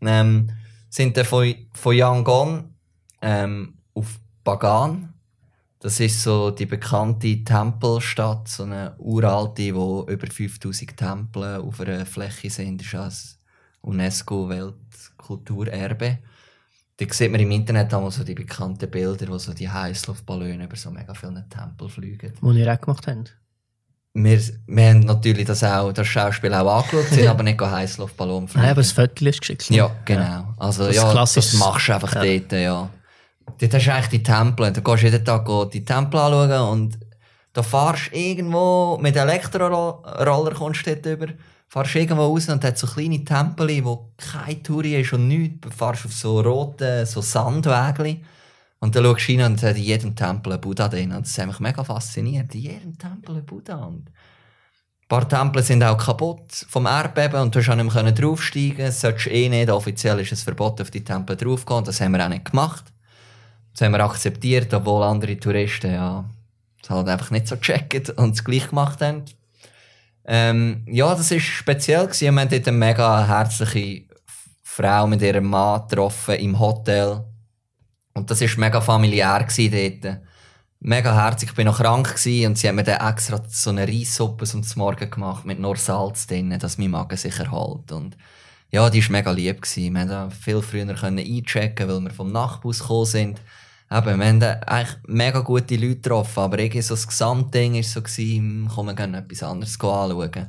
Ähm, sind dann von, von Yangon ähm, auf Bagan. Das ist so die bekannte Tempelstadt, so eine uralte, wo über 5000 Tempel auf einer Fläche sind. Das ist als UNESCO-Weltkulturerbe. Da sieht man im Internet auch so die bekannten Bilder, wo so die Heißluftballone über so mega viele Tempel fliegen. Was ihr auch gemacht habt. Wir, wir haben natürlich das, auch, das Schauspiel auch angeschaut, sind aber nicht Heißluftballon fliegen. Nein, aber das Foto ist geschickt. Ja, genau. Also, Das ja, das machst du einfach ja. dort, ja. Dort hast du eigentlich die Tempel. Da gehst jeden Tag die Tempel anschauen und da fahrst du irgendwo mit Elektroroller kommst du dort über, fahrst irgendwo raus und hat so kleine Tempel, wo kein Touri ist und nichts. Du fahrst auf so roten so Sandwägli und dann schaust du rein und hat in jedem Tempel ein Buddha drin. Und das hat mich mega fasziniert. In jedem Tempel ein Buddha. Und ein paar Tempel sind auch kaputt vom Erdbeben und du hast auch nicht mehr draufsteigen. Das solltest du eh nicht. Offiziell ist es verboten, auf die Tempel draufzugehen. Das haben wir auch nicht gemacht. Das haben wir akzeptiert, obwohl andere Touristen ja es halt einfach nicht so checken und es gleich gemacht haben. Ähm, ja, das war speziell. Gewesen. Wir haben dort eine mega herzliche Frau mit ihrem Mann getroffen im Hotel. Und das war mega familiär gewesen dort. Mega herzig. Ich war noch krank gewesen und sie hat mir dann extra so eine Reissuppe zum Morgen gemacht mit nur Salz drin, dass mein Magen sich erholt. Und ja, die war mega lieb. Gewesen. Wir konnten viel früher einchecken, weil wir vom Nachtbus gekommen sind. Eben, wir haben eigentlich mega gute Leute getroffen, aber irgendwie so das Gesamtding war so, gewesen, komm, wir gehen etwas anderes anschauen. Wir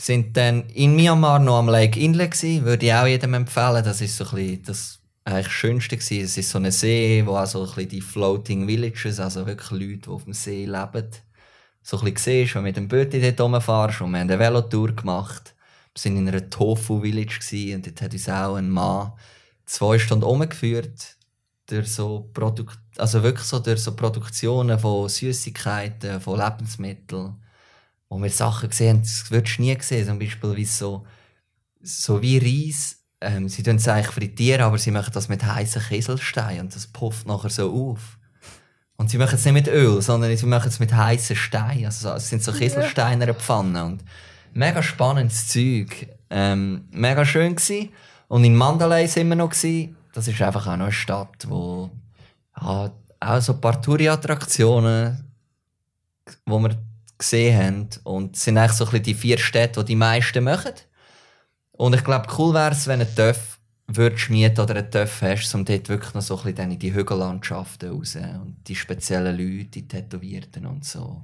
sind dann in Myanmar noch am Lake Inle gewesen, würde ich auch jedem empfehlen. Das ist so ein bisschen das eigentlich Schönste gewesen. Es ist so ein See, wo auch so ein bisschen die Floating Villages, also wirklich Leute, die auf dem See leben, so ein bisschen siehst, wenn du mit dem Boot dort rumfährst. Und wir haben eine Velotour gemacht. Wir waren in einer Tofu-Village und dort hat uns auch ein Mann zwei Stunden umgeführt durch so Produkt also wirklich so durch so Produktionen von Süßigkeiten, von Lebensmitteln, wo wir Sachen gesehen haben, das würdest du nie sehen. Zum Beispiel wie so, so wie Reis. Ähm, sie tun es eigentlich frittieren, aber sie machen das mit heißen Kieselsteinen und das pufft nachher so auf. Und sie machen es nicht mit Öl, sondern sie machen es mit heißen Steinen. Also es sind so Kieselsteine in einer Pfanne. Und mega spannendes Zeug. Ähm, mega schön gsi. Und in Mandalay sind wir noch gsi. Das ist einfach auch noch eine Stadt, wo ja, auch so ein paar Touri-Attraktionen, wo wir gesehen haben. Und es sind eigentlich so ein bisschen die vier Städte, die die meisten machen. Und ich glaube, cool wäre es, wenn ein Töff würdest mieten oder einen Töff hast, um dort wirklich noch so ein bisschen in die Hügellandschaften raus und die speziellen Leute, die Tätowierten und so.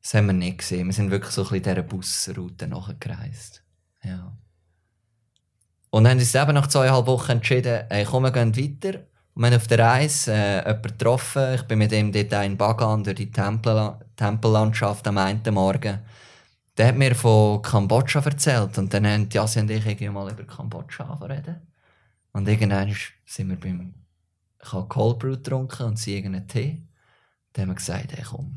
Das haben wir nicht gesehen. Wir sind wirklich so ein bisschen dieser Busroute nachgereist. Ja. Und haben uns eben nach zweieinhalb Wochen entschieden, hey, komm, wir gehen weiter. Und wir haben auf der Reise äh, jemanden getroffen. Ich bin mit ihm dort in Bagan durch die Tempel Tempellandschaft am einen Morgen. Der hat mir von Kambodscha erzählt. Und dann haben Jassi und ich irgendwie mal über Kambodscha reden. Und irgendwann sind wir beim... Ich habe Cold Brew getrunken und sie irgendeinen Tee. Dann haben wir gesagt, hey, komm,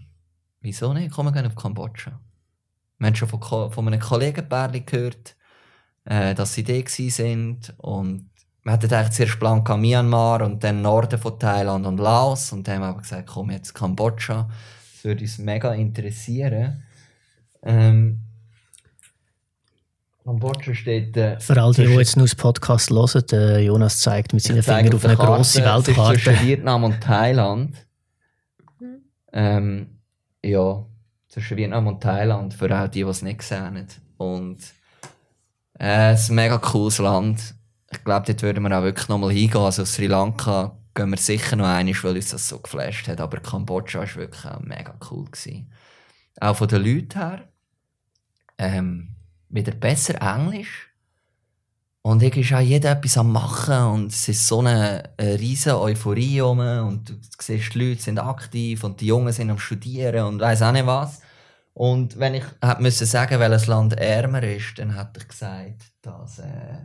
wieso nicht? Komm, wir gehen auf Kambodscha. Wir haben schon von, von einem Kollegenpärchen gehört, äh, dass sie da sind und wir hatten eigentlich zuerst Plan Myanmar und dann Norden von Thailand und Laos und dann haben wir aber gesagt, komm jetzt Kambodscha. Das würde uns mega interessieren. Ähm, Kambodscha steht äh, Für all die, die jetzt nur das Podcast hören, der Jonas zeigt mit seinen Fingern auf eine grosse Karte, es ist Zwischen Weltkarte. Vietnam und Thailand. Mhm. Ähm, ja, zwischen Vietnam und Thailand, für auch die, die es nicht gesehen haben. Und äh, es ist ein mega cooles Land. Ich glaube, dort würden wir auch wirklich nochmal hingehen. Also Sri Lanka gehen wir sicher noch einmal, weil uns das so geflasht hat. Aber Kambodscha war wirklich auch mega cool. Gewesen. Auch von den Leuten her. Ähm, wieder besser Englisch. Und irgendwie ist auch jeder etwas am Machen und es ist so eine, eine riesige Euphorie rum und du siehst, die Leute sind aktiv und die Jungen sind am Studieren und weiss auch nicht was. Und wenn ich hätte müssen sagen, welches Land ärmer ist, dann hätte ich gesagt, dass, äh,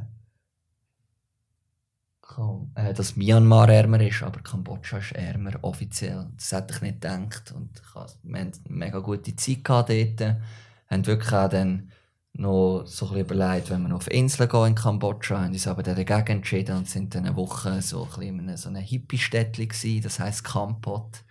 Kam- äh, dass Myanmar ärmer ist, aber Kambodscha ist ärmer, offiziell. Das hätte ich nicht gedacht. Und ich hab, wir hatten eine mega gute Zeit gehabt dort. Haben wirklich auch dann noch so ein überlegt, wenn wir auf Inseln gehen in Kambodscha, haben uns aber dagegen entschieden und sind dann eine Woche so ein in einem- so einem Hippie-Städtchen gewesen, das heisst Kampot.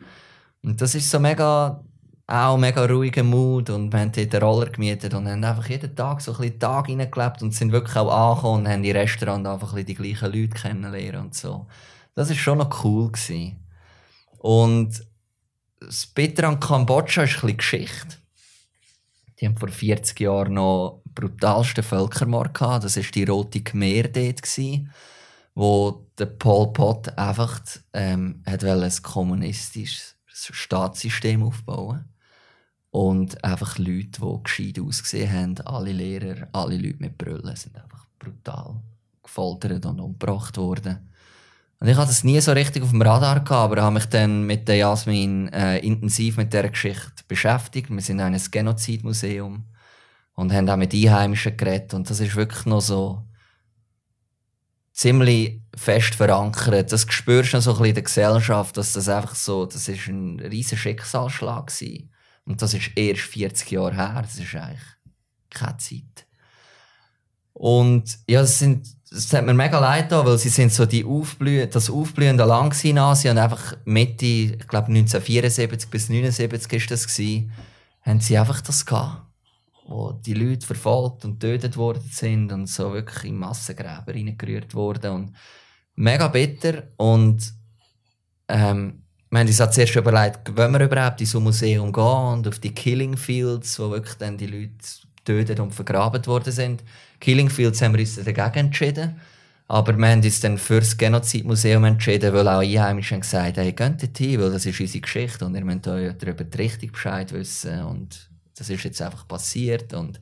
Und das ist so mega, auch mega ruhiger Mut und wir haben dort einen Roller gemietet und haben einfach jeden Tag so ein bisschen Tag reingelebt und sind wirklich auch angekommen und haben im Restaurant einfach ein die gleichen Leute kennenlernen und so. Das ist schon noch cool gewesen. Und das Bittere an Kambodscha ist ein Geschichte. Die haben vor 40 Jahren noch den brutalsten Völkermord gehabt. Das war die Rote Khmer dort, gewesen, wo der Pol Pot einfach ähm, hat wollte ein kommunistisches Staatssystem aufbauen und einfach Leute, die gescheit ausgesehen haben, alle Lehrer, alle Leute mit Brüllen, sind einfach brutal gefoltert und umgebracht worden. Und ich hatte das nie so richtig auf dem Radar gehabt, aber habe mich dann mit der Jasmin äh, intensiv mit der Geschichte beschäftigt. Wir sind in einem Genozidmuseum und haben auch mit Einheimischen geredet und das ist wirklich noch so ziemlich fest verankert. Das spürst du noch so ein bisschen in der Gesellschaft, dass das einfach so, das ist ein riesen Schicksalsschlag gewesen. Und das ist erst 40 Jahre her. Das ist eigentlich keine Zeit. Und ja, es sind, es hat mir mega leid getan, weil sie sind so die Aufblüh das aufblühende gewesen in Asien und einfach Mitte, ich glaube 1974 bis 1979 ist das gewesen, haben sie einfach das gehabt, wo die Leute verfolgt und getötet worden sind und so wirklich in Massengräber reingerührt wurden und mega bitter und ähm, wir haben uns auch zuerst überlegt, wollen wir überhaupt in so ein Museum gehen und auf die Killing Fields, wo wirklich dann die Leute getötet und vergraben worden sind. Killing Fields haben wir uns dagegen entschieden. Aber wir haben uns dann für das Genozidmuseum entschieden, weil auch Einheimische haben gesagt hey, geht dort hin, weil das ist unsere Geschichte und ihr müsst euch darüber richtig Bescheid wissen und das ist jetzt einfach passiert und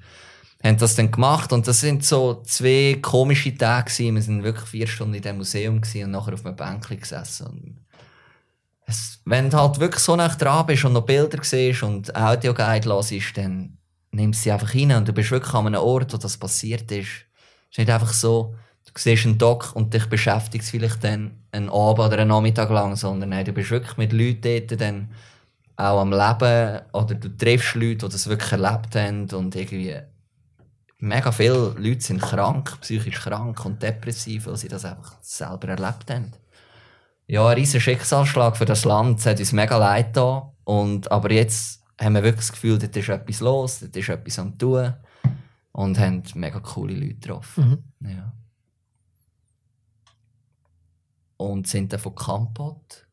haben das dann gemacht und das sind so zwei komische Tage gewesen. Wir sind wirklich vier Stunden in diesem Museum und nachher auf einem Bänkchen gesessen und es, wenn du halt wirklich so nach dran bist und noch Bilder siehst und Audioguide hörst, dann nimmst du sie einfach rein und du bist wirklich an einem Ort, wo das passiert ist. Es ist nicht einfach so, du siehst einen Doc und dich beschäftigt es vielleicht dann einen Abend oder einen Nachmittag lang, sondern nein, du bist wirklich mit Leuten dort dann auch am Leben oder du triffst Leute, die das wirklich erlebt haben und irgendwie mega viele Leute sind krank, psychisch krank und depressiv, weil sie das einfach selber erlebt haben. Ja, ein riesen Schicksalsschlag für das Land. Es hat uns mega leid getan. Und, aber jetzt haben wir wirklich das Gefühl, dort ist etwas los, dort ist etwas am tun. Und haben mega coole Leute getroffen. Ja. Und sind dann von Kampot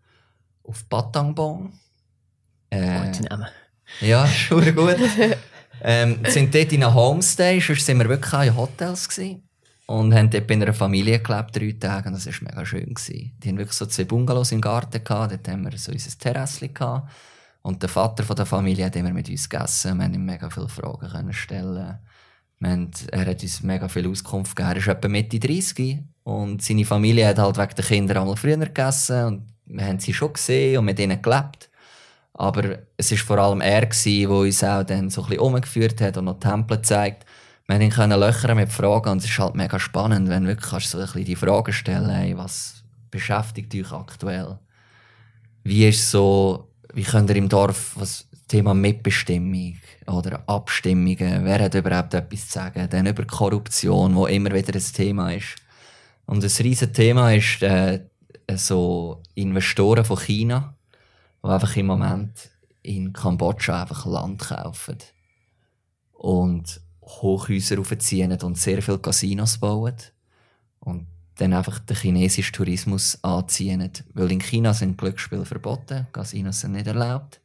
auf Batangbong. Äh, Gute Namen. ja, schon gut. ähm, sind dort in einem Homestay, sonst sind wir wirklich auch in Hotels gewesen. Und haben dort bei einer Familie gelebt, drei Tage, und das war mega schön. Gewesen. Die haben wirklich so zwei Bungalows im Garten gehabt, dort haben wir so unser Terrassli gehabt. Und der Vater von der Familie hat immer mit uns gegessen, wir haben ihm mega viele Fragen können stellen. Wir haben, er hat uns mega viel Auskunft gegeben. Er ist etwa Mitte 30 und seine Familie hat halt wegen der Kinder einmal früher gegessen und wir haben sie schon gesehen und mit ihnen gelebt. Aber es war vor allem er, der uns auch dann so ein bisschen umgeführt hat und noch Tempel gezeigt. Wir haben ihn können löchern mit Fragen und es ist halt mega spannend, wenn du wirklich kannst so ein bisschen die Fragen stellen hey, was beschäftigt euch aktuell? Wie ist so, wie könnt ihr im Dorf, was Thema Mitbestimmung oder Abstimmungen, wer hat überhaupt etwas zu sagen? Dann über Korruption, wo immer wieder ein Thema ist. Und ein riesen Thema ist äh, so Investoren von China, die einfach im Moment in Kambodscha einfach Land kaufen und Hochhäuser aufziehen und sehr viele Casinos bauen und dann einfach den chinesischen Tourismus anziehen. Weil in China sind Glücksspiele verboten, Casinos sind nicht erlaubt.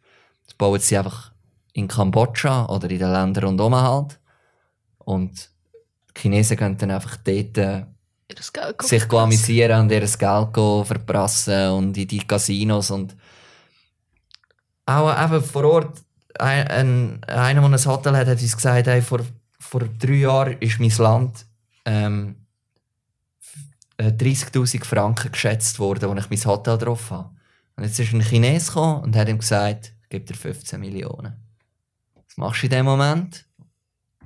Das bauen sie einfach in Kambodscha oder in den Ländern rundherum halt. Und die Chinesen können dann einfach dort äh, sich amüsieren und ihr Geld go verprassen und in die Casinos und auch eben vor Ort ein, ein, einer, der ein Hotel hat, hat uns gesagt, hey, vor, vor drei Jahren ist mein Land ähm, äh, 30'000 Franken geschätzt worden, als ich mein Hotel drauf habe. Und jetzt ist ein Chines gekommen und hat ihm gesagt, gebe dir 15 Millionen. Was machst du in dem Moment?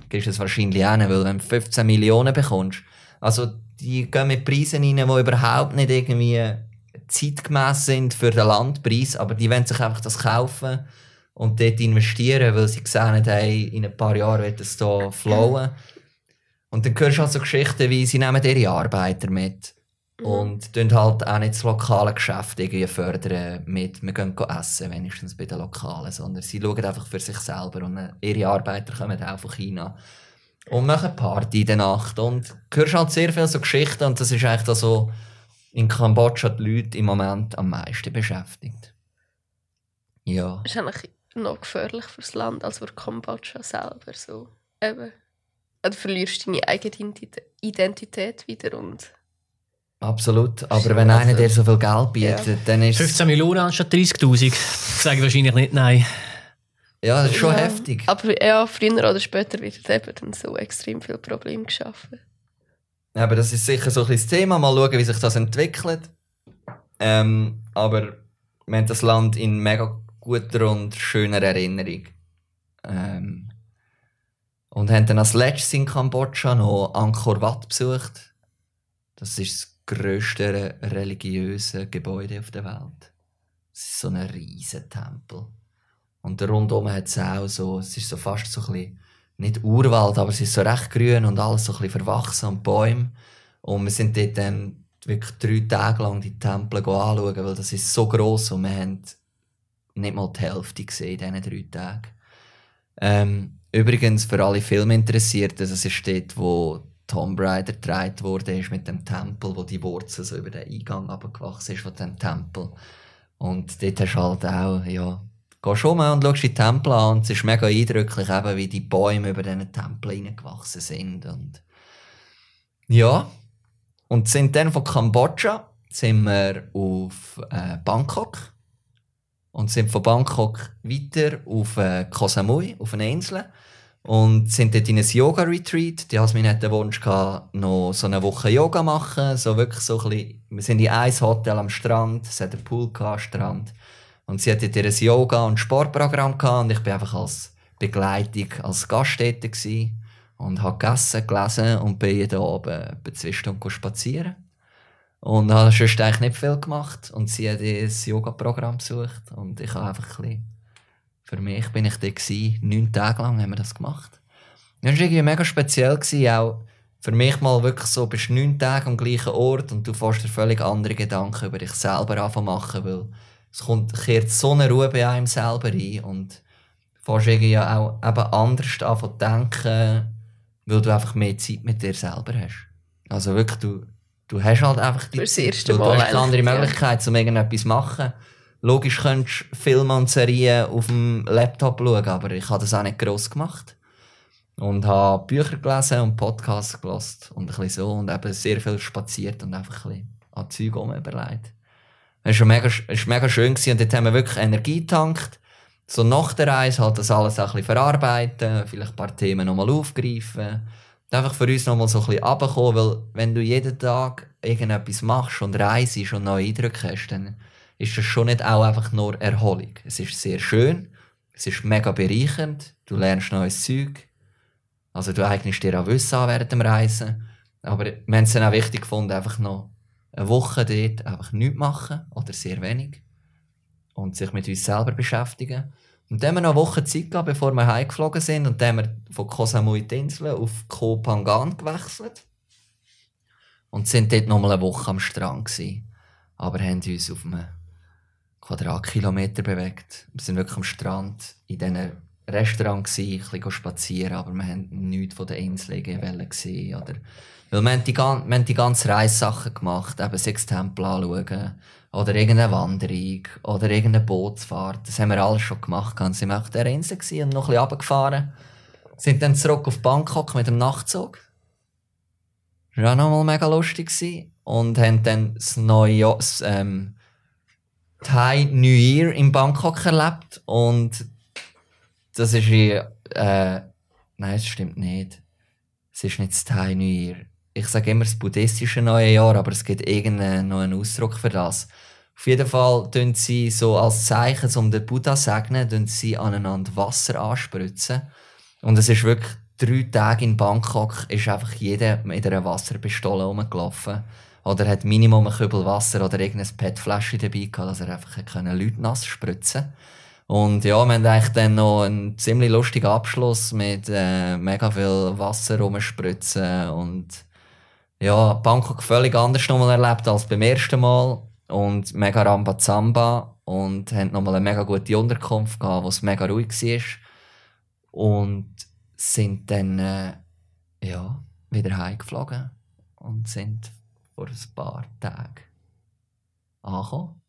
Gibst es wahrscheinlich auch nicht, weil du 15 Millionen bekommst, also die gehen mit Preisen rein, die überhaupt nicht irgendwie zeitgemäß sind für den Landpreis, aber die wollen sich einfach das kaufen und dort investieren, weil sie sehen, hey, in ein paar Jahren wird es hier flowen. Und dann hörst du halt so Geschichten wie, sie nehmen ihre Arbeiter mit und tun halt auch nicht das lokale Geschäft irgendwie fördern mit, wir gehen essen, wenigstens bei den Lokalen, sondern sie schauen einfach für sich selber und äh, ihre Arbeiter kommen auch von China und machen Party in der Nacht und hörst halt sehr viele so Geschichten und das ist eigentlich so in Kambodscha die Leute im Moment am meisten beschäftigt. Ja. Eigentlich noch gefährlich fürs Land als für Kambodscha selber. So. Eben. Du verlierst deine eigene Identi- Identität wieder und Absolut. Aber wenn einer dir so viel Geld bietet, Ja. dann ist 15 Millionen anstatt 30'000. Sage ich wahrscheinlich nicht nein. ja, das ist schon Ja. heftig. Aber ja, früher oder später wird eben dann so extrem viel Probleme geschaffen. Aber das ist sicher so ein bisschen das Thema. Mal schauen, wie sich das entwickelt. Ähm, aber wir haben das Land in mega guter und schöner Erinnerung. Ähm, und haben dann als letztes in Kambodscha noch Angkor Wat besucht. Das ist das grösste religiöse Gebäude auf der Welt. Es ist so ein riesen Tempel. Und rundum hat es auch so, es ist so fast so ein bisschen, nicht Urwald, aber es ist so recht grün und alles so ein bisschen verwachsen und Bäume. Und wir sind dort dann wirklich drei Tage lang die Tempel anschauen, weil das ist so gross und wir haben nicht mal die Hälfte gesehen in diesen drei Tagen. Ähm, übrigens, für alle Filminteressierten, das ist dort, wo Tomb Raider gedreht wurde, ist mit dem Tempel, wo die Wurzel so über den Eingang abgewachsen ist von dem Tempel. Und dort hast du halt auch, ja, gehst rum und schaust die Tempel an und es ist mega eindrücklich, eben, wie die Bäume über diesen Tempel hineingewachsen sind. Und ja, und sind dann von Kambodscha sind wir auf äh, Bangkok und sind von Bangkok weiter auf äh, Koh Samui, auf eine Insel und sind dort in ein Yoga-Retreat. Die Jasmin hatte den Wunsch, gehabt, noch so eine Woche Yoga machen. So wirklich so ein bisschen, wir sind in ein Hotel am Strand, es hat einen Pool gehabt, am Strand. Und sie hatte dort ein Yoga- und Sportprogramm gehabt und ich bin einfach als Begleitung, als Gast dort und habe gegessen, gelesen und bin jeden Abend etwa zwei spazieren. Und habe sonst eigentlich nicht viel gemacht. Und sie hat ein Yoga-Programm besucht und ich habe einfach ein bisschen für mich bin ich da gewesen. Neun Tage lang haben wir das gemacht. Das war irgendwie mega speziell. Gewesen, auch für mich mal wirklich so, bist neun Tage am gleichen Ort und du fährst dir völlig andere Gedanken über dich selber anfangen machen, weil es kommt, kehrt so eine Ruhe bei einem selber ein und fährst irgendwie auch eben anders an zu denken, weil du einfach mehr Zeit mit dir selber hast. Also wirklich, du, du hast halt einfach die Fürs erste Mal Du hast andere eigentlich, ja. Möglichkeit, um irgendetwas zu machen. Logisch könntest du Filme und Serien auf dem Laptop schauen, aber ich habe das auch nicht gross gemacht. Und habe Bücher gelesen und Podcasts gelesen und ein bisschen so und eben sehr viel spaziert und einfach ein bisschen an Zeug überlegt. Es war mega, mega schön gewesen und dort haben wir wirklich Energie getankt. So nach der Reise halt das alles auch ein bisschen verarbeiten, vielleicht ein paar Themen nochmal aufgreifen. Einfach für uns nochmal so ein bisschen runterkommen, weil wenn du jeden Tag irgendetwas machst und reist und neue Eindrücke hast, dann ist das schon nicht auch einfach nur Erholung. Es ist sehr schön, es ist mega bereichernd, du lernst neues Zeug. Also du eignest dir auch Wissen an während dem Reisen. Aber wir haben es dann auch wichtig gefunden, einfach noch eine Woche dort einfach nichts machen oder sehr wenig. Und sich mit uns selber beschäftigen. Und dann haben wir noch eine Woche Zeit gehabt, bevor wir heimgeflogen sind. Und dann haben wir von Koh die Insel auf Koh Phangan gewechselt. Und sind dort nochmal eine Woche am Strand gewesen. Aber haben uns auf einem Quadratkilometer bewegt. Wir sind wirklich am Strand in diesen Restaurant gsi, ein bisschen spazieren, aber wir haben nichts von den Inseln gesehen. Oder, weil wir haben, die, wir haben die ganze Reissachen gemacht, eben sechs Tempel anschauen, oder irgendeine Wanderung, oder irgendeine Bootsfahrt. Das haben wir alles schon gemacht. Wir sind auf der Insel und noch ein bisschen runtergefahren. Sind dann zurück auf Bangkok mit dem Nachtzug. Das war auch nochmal mega lustig. Und haben dann das neue das, ähm, Thai New Year in Bangkok erlebt. Und das ist wie, äh, nein, es stimmt nicht. Es ist nicht das Thai New. Ich sage immer das buddhistische neue Jahr, aber es gibt irgendeinen einen Ausdruck für das. Auf jeden Fall tun sie so als Zeichen, um den Buddha zu segnen, sie aneinander Wasser anspritzen. Und es ist wirklich drei Tage in Bangkok ist einfach jeder mit einer Wasserpistole rumgelaufen. Oder hat Minimum ein Kübel Wasser oder irgendein PET-Fläschchen dabei gehabt, dass er einfach Leute nass spritzen konnte. Und ja, wir haben eigentlich dann noch einen ziemlich lustigen Abschluss mit äh, mega viel Wasser rumspritzen und ja, Bangkok völlig anders nochmal erlebt als beim ersten Mal und mega Rambazamba und haben nochmal eine mega gute Unterkunft gehabt, wo es mega ruhig war und sind dann äh, ja, wieder heimgeflogen und sind vor ein paar Tagen angekommen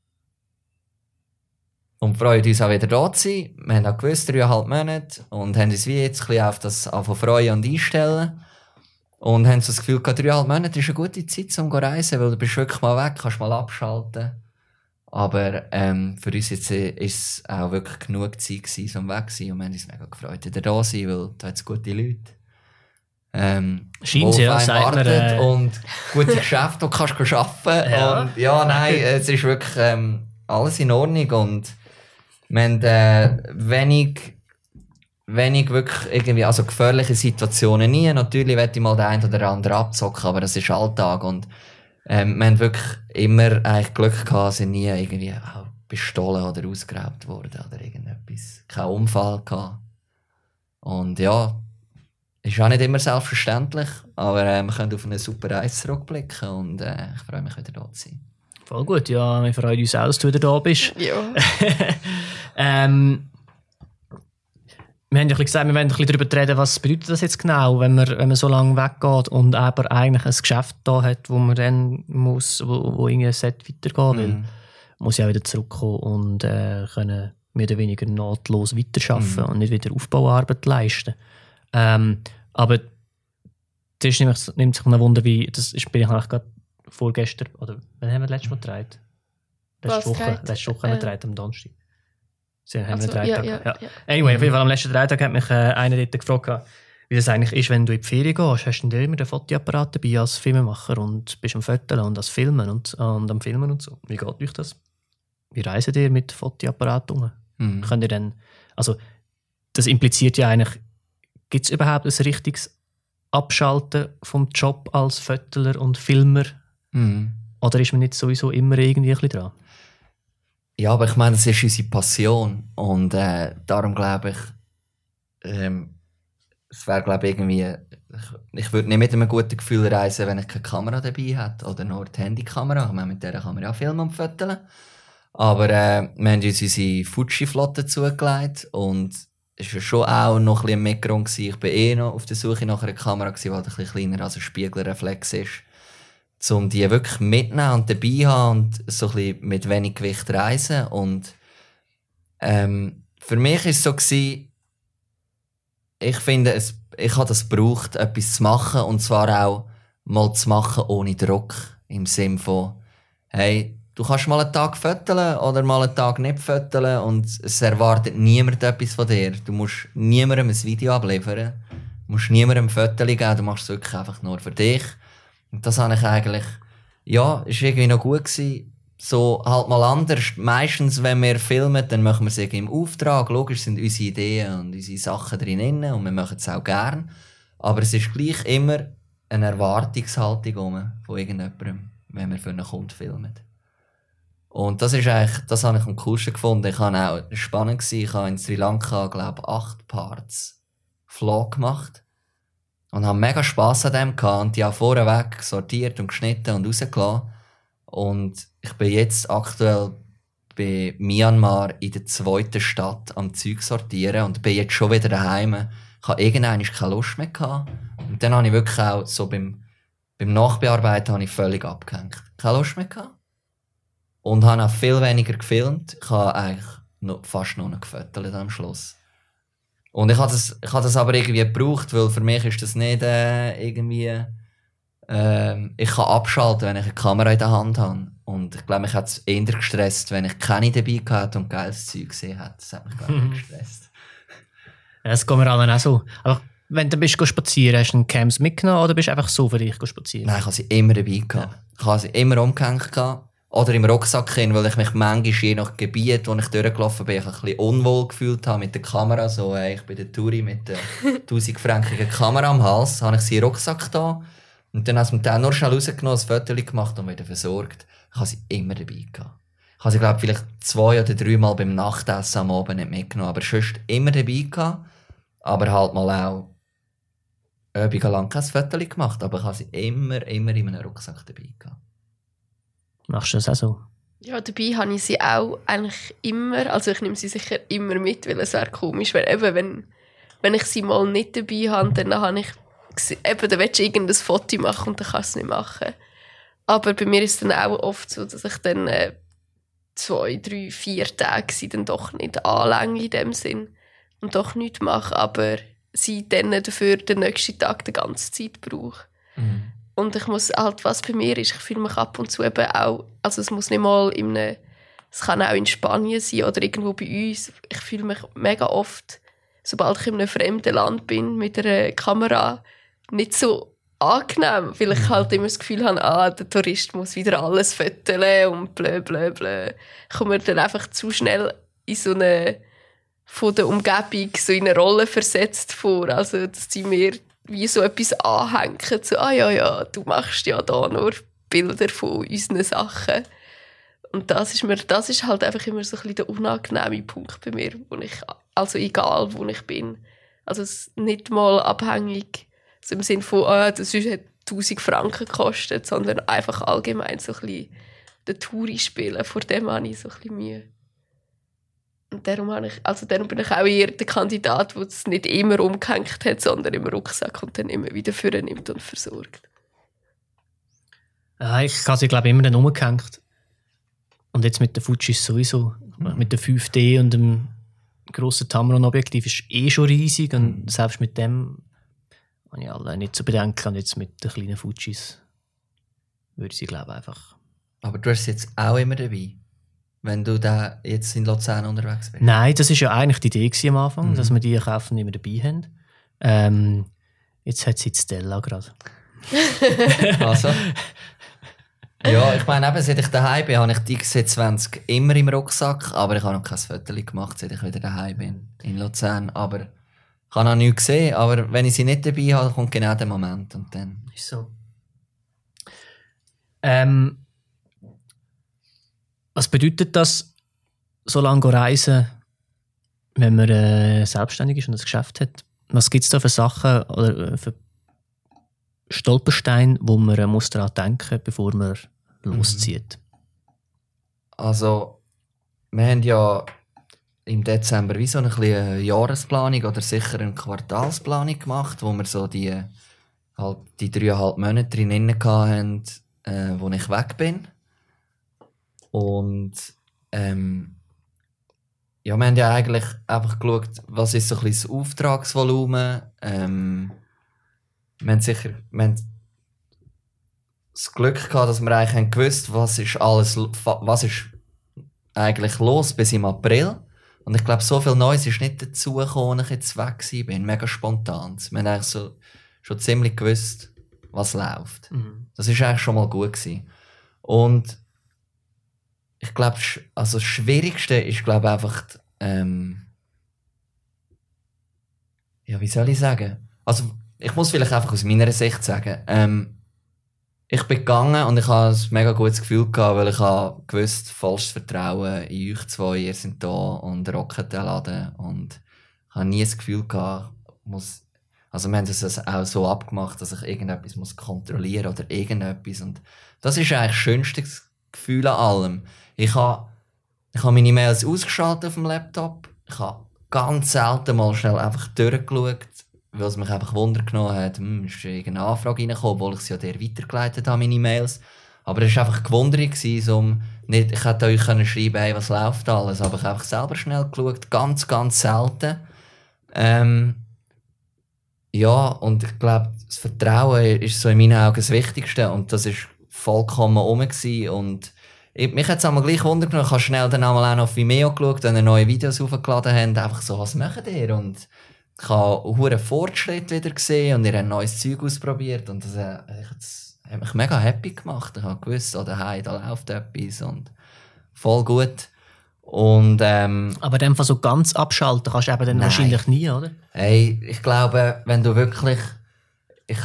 und freuen uns auch wieder da zu sein. Wir haben auch gewusst, dreieinhalb Monate und haben uns wie jetzt ein bisschen auf das auf freuen und einstellen. Und haben so das Gefühl, dreieinhalb Monate ist eine gute Zeit, um zu reisen, weil du bist wirklich mal weg, kannst mal abschalten. Aber ähm, für uns jetzt ist es auch wirklich genug Zeit gewesen, um weg zu sein. Und wir haben uns mega gefreut, wieder da zu sein, weil da hat es gute Leute. Ähm, Scheint ja, sagt man, äh... Und gute Geschäfte, die du kannst arbeiten. ja. Und ja, nein, es ist wirklich ähm, alles in Ordnung und wir haben äh, wenig, wenig wirklich irgendwie, also gefährliche Situationen nie. Natürlich werde ich mal den einen oder anderen abzocken, aber das ist Alltag und ähm, wir haben wirklich immer eigentlich Glück gehabt, sind nie irgendwie auch bestohlen oder ausgeraubt worden oder irgendetwas. Kein Unfall gehabt. Und ja, ist auch nicht immer selbstverständlich, aber äh, wir können auf eine super Reise zurückblicken und äh, ich freue mich wieder da zu sein. Voll gut, ja, wir freuen uns auch, dass du wieder da bist. Ja. ähm, wir haben ja gesagt, wir wollen ein bisschen darüber reden, was bedeutet das jetzt genau, wenn man, wenn man so lange weggeht und aber eigentlich ein Geschäft da hat, wo man dann muss, wo, wo irgendwie Set weitergehen will, mhm. muss ja auch wieder zurückkommen und äh, können mehr oder weniger nahtlos weiterarbeiten mhm. und nicht wieder Aufbauarbeit leisten. Ähm, aber das nimmt, nimmt sich ein Wunder, wie, das ist, bin ich eigentlich gerade vorgestern, oder wann haben wir das letzte Mal gedreht? Letzte Woche, letzte Woche haben wir gedreht, am Donnerstag. Sie haben also, einen Drehtag. Ja, ja, ja. Anyway, auf jeden Fall am letzten Drehtag hat mich äh, einer dort gefragt, wie das eigentlich ist, wenn du in die Ferien gehst. Hast du denn immer den Fotoapparat dabei als Filmemacher und bist am Foteln und als Filmen und, und am Filmen und so? Wie geht euch das? Wie reisen ihr mit Fotoapparat um? Mhm. Könnt ihr dann, also das impliziert ja eigentlich, gibt es überhaupt ein richtiges Abschalten vom Job als Fötteler und Filmer Mhm. Oder ist man nicht sowieso immer irgendwie ein bisschen dran? Ja, aber ich meine, das ist unsere Passion. Und äh, darum glaube ich, ähm, es wäre, glaube ich, irgendwie, ich, würde nicht mit einem guten Gefühl reisen, wenn ich keine Kamera dabei hätte. Oder nur die Handykamera. Ich meine, mit der kann man ja filmen und. Aber äh, wir haben uns unsere Fuji-Flotte zugelegt und es war schon auch noch ein bisschen ein Mitgrund. Ich war eh noch auf der Suche nach einer Kamera, die halt ein bisschen kleiner als ein Spiegelreflex ist um die wirklich mitnehmen und dabei haben und so ein bisschen mit wenig Gewicht reisen. Und ähm, für mich war es so, gewesen, ich finde, es, ich habe das gebraucht, etwas zu machen und zwar auch mal zu machen ohne Druck. Im Sinne von, hey, du kannst mal einen Tag föteln oder mal einen Tag nicht föteln und es erwartet niemand etwas von dir. Du musst niemandem ein Video abliefern, du musst niemandem ein Foto geben, du machst es wirklich einfach nur für dich. Und das habe ich eigentlich, ja, ist irgendwie noch gut gewesen. So halt mal anders. Meistens, wenn wir filmen, dann machen wir es im Auftrag. Logisch sind unsere Ideen und unsere Sachen drin und wir machen es auch gern. Aber es ist gleich immer eine Erwartungshaltung von irgendjemandem, wenn wir für einen Kunden filmen. Und das ist eigentlich, das habe ich am coolsten gefunden. Ich habe auch spannend gewesen. Ich habe in Sri Lanka, glaube ich, acht Parts Vlog gemacht. Und habe mega Spass an dem gehabt und die auch vorweg sortiert und geschnitten und rausgelassen. Und ich bin jetzt aktuell bei Myanmar in der zweiten Stadt am Zeug sortieren und bin jetzt schon wieder daheim. Ich habe irgendwann keine Lust mehr gehabt. Und dann habe ich wirklich auch so beim, beim Nachbearbeiten habe ich völlig abgehängt. Keine Lust mehr gehabt. Und habe auch viel weniger gefilmt. Ich habe eigentlich noch, fast nur noch gefüttert am Schluss. Und ich habe das, ich habe das aber irgendwie gebraucht, weil für mich ist das nicht äh, irgendwie... Ähm, ich kann abschalten, wenn ich eine Kamera in der Hand habe. Und ich glaube, mich hat es eher gestresst, wenn ich keine dabei hatte und geiles Zeug gesehen habe. Das hat mich gar nicht gestresst. Ja, das geht mir allen auch so. Aber wenn du bist spazieren, hast du einen Camps mitgenommen oder bist du einfach so für dich spazieren? Nein, ich habe sie immer dabei gehabt. Ich habe sie immer umgehängt gehabt. Oder im Rucksack hin, weil ich mich manchmal je nach Gebiet, wo ich durchgelaufen bin, ich ein bisschen unwohl gefühlt habe mit der Kamera. So, ey, ich bin der Touri mit der 1000-frankigen Kamera am Hals. Habe ich sie im Rucksack da. Und dann hast du den nur schnell rausgenommen, ein Foto gemacht und wieder versorgt. Ich habe sie immer dabei gehabt. Ich habe sie, glaube vielleicht zwei oder drei Mal beim Nachtessen am Abend nicht mitgenommen. Aber sonst immer dabei gehabt. Aber halt mal auch Übungen lang kein Foto gemacht. Aber ich habe sie immer, immer in meinem Rucksack dabei gehabt. Machst du das auch so? Ja, dabei habe ich sie auch eigentlich immer, also ich nehme sie sicher immer mit, weil es wäre komisch, weil eben, wenn, wenn ich sie mal nicht dabei habe, dann habe ich, eben, dann willst du irgendein Foto machen und dann kannst du es nicht machen. Aber bei mir ist es dann auch oft so, dass ich dann äh, zwei, drei, vier Tage sie dann doch nicht anlänge in dem Sinn und doch nichts mache, aber sie dann dafür den nächsten Tag die ganze Zeit brauche. Mhm. Und ich muss halt, was bei mir ist, ich fühle mich ab und zu eben auch, also es muss nicht mal in einem, es kann auch in Spanien sein oder irgendwo bei uns. Ich fühle mich mega oft, sobald ich in einem fremden Land bin, mit einer Kamera, nicht so angenehm, weil ich halt immer das Gefühl habe, ah, der Tourist muss wieder alles föteln und blö, blö, blö. Ich komme dann einfach zu schnell in so eine, von der Umgebung so in eine Rolle versetzt vor. Also, dass sie mir wie so etwas anhängen. So, ah ja, ja, du machst ja da nur Bilder von unseren Sachen. Und das ist, mir, das ist halt einfach immer so ein bisschen der unangenehme Punkt bei mir, wo ich, also egal, wo ich bin. Also es nicht mal abhängig, so im Sinne von, ah, das hat 1000 Franken gekostet, sondern einfach allgemein so ein bisschen den Touri spielen, vor dem habe ich so ein bisschen Mühe. Und darum, habe ich, also darum bin ich auch eher der Kandidat, der es nicht immer umgehängt hat, sondern im Rucksack und dann immer wieder für nimmt und versorgt. Ja, ich habe sie, glaube ich, immer dann umgehängt. Und jetzt mit der Fujis sowieso. Mit der 5D und dem grossen Tamron-Objektiv ist eh schon riesig. Und mhm. selbst mit dem habe ich alle nicht zu bedenken. Und jetzt mit den kleinen Fujis würde ich sie, glaube ich, einfach. Aber du hast sie jetzt auch immer dabei? Wenn du da jetzt in Luzern unterwegs bist? Nein, das ist ja eigentlich die Idee am Anfang, mhm. dass wir die kaufen immer dabei haben. Ähm, jetzt hat sie die Stella gerade. also? Ja, ich meine, eben, seit ich daheim bin, habe ich die XC20 immer im Rucksack, aber ich habe noch kein Foto gemacht, seit ich wieder daheim bin in Luzern. Aber ich habe noch nichts gesehen, aber wenn ich sie nicht dabei habe, kommt genau der Moment und dann. Ist so. Ähm, was bedeutet das, so lange reisen, wenn man äh, selbstständig ist und ein Geschäft hat? Was gibt es da für Sachen oder äh, für Stolpersteine, wo man äh, muss daran denken bevor man loszieht? Also, wir haben ja im Dezember wie so eine kleine Jahresplanung oder sicher eine Quartalsplanung gemacht, wo wir so die, halt die dreieinhalb Monate drin hatten, äh, wo ich weg bin. Und ähm, ja, wir haben ja eigentlich einfach geschaut, was ist so ein bisschen das Auftragsvolumen. Ähm, wir haben sicher wir haben das Glück gehabt, dass wir eigentlich haben gewusst, was ist alles, was ist eigentlich los bis im April. Und ich glaube, so viel Neues ist nicht dazu gekommen, als ich jetzt weg bin. Mega spontan. Wir haben eigentlich so, schon ziemlich gewusst, was läuft. Mhm. Das ist eigentlich schon mal gut gewesen. Und ich glaube, also das Schwierigste ist, glaube einfach, ähm, ja, wie soll ich sagen? Also, ich muss vielleicht einfach aus meiner Sicht sagen, ähm, ich bin gegangen und ich habe ein mega gutes Gefühl gehabt, weil ich habe gewusst, falsches Vertrauen in euch zwei, ihr seid da und rocket den Laden und ich habe nie das Gefühl gehabt, muss, Also wir haben das auch so abgemacht, dass ich irgendetwas muss kontrollieren oder irgendetwas. Und das ist eigentlich das schönste Gefühl an allem. Ich habe, ich habe meine E-Mails ausgeschaltet auf dem Laptop. Ich habe ganz selten mal schnell einfach durchgeschaut, weil es mich einfach Wunder genommen hat, hm, ist irgendeine Anfrage reingekommen, obwohl ich sie ja der weitergeleitet habe, meine E-Mails. Aber es war einfach gewundert, um nicht, ich hätte euch können schreiben hey, was läuft alles, aber ich habe einfach selber schnell geschaut, ganz, ganz selten. Ähm, ja, und ich glaube, das Vertrauen ist so in meinen Augen das Wichtigste und das ist vollkommen rum und mich hat es einmal gleich wundern genommen, ich habe schnell dann einmal auch noch auf Vimeo geschaut, wenn ihr neue Videos aufgeladen habt, einfach so, was macht ihr? Und ich habe einen Fortschritt wieder gesehen und ihr habt neues Zeug ausprobiert und das, äh, das hat mich mega happy gemacht. Ich habe gewusst, oh, daheim, da läuft etwas und voll gut. Und, ähm, Aber in dem Fall so ganz abschalten kannst du eben dann nein. wahrscheinlich nie, oder? Hey, ich glaube, wenn du wirklich, ich,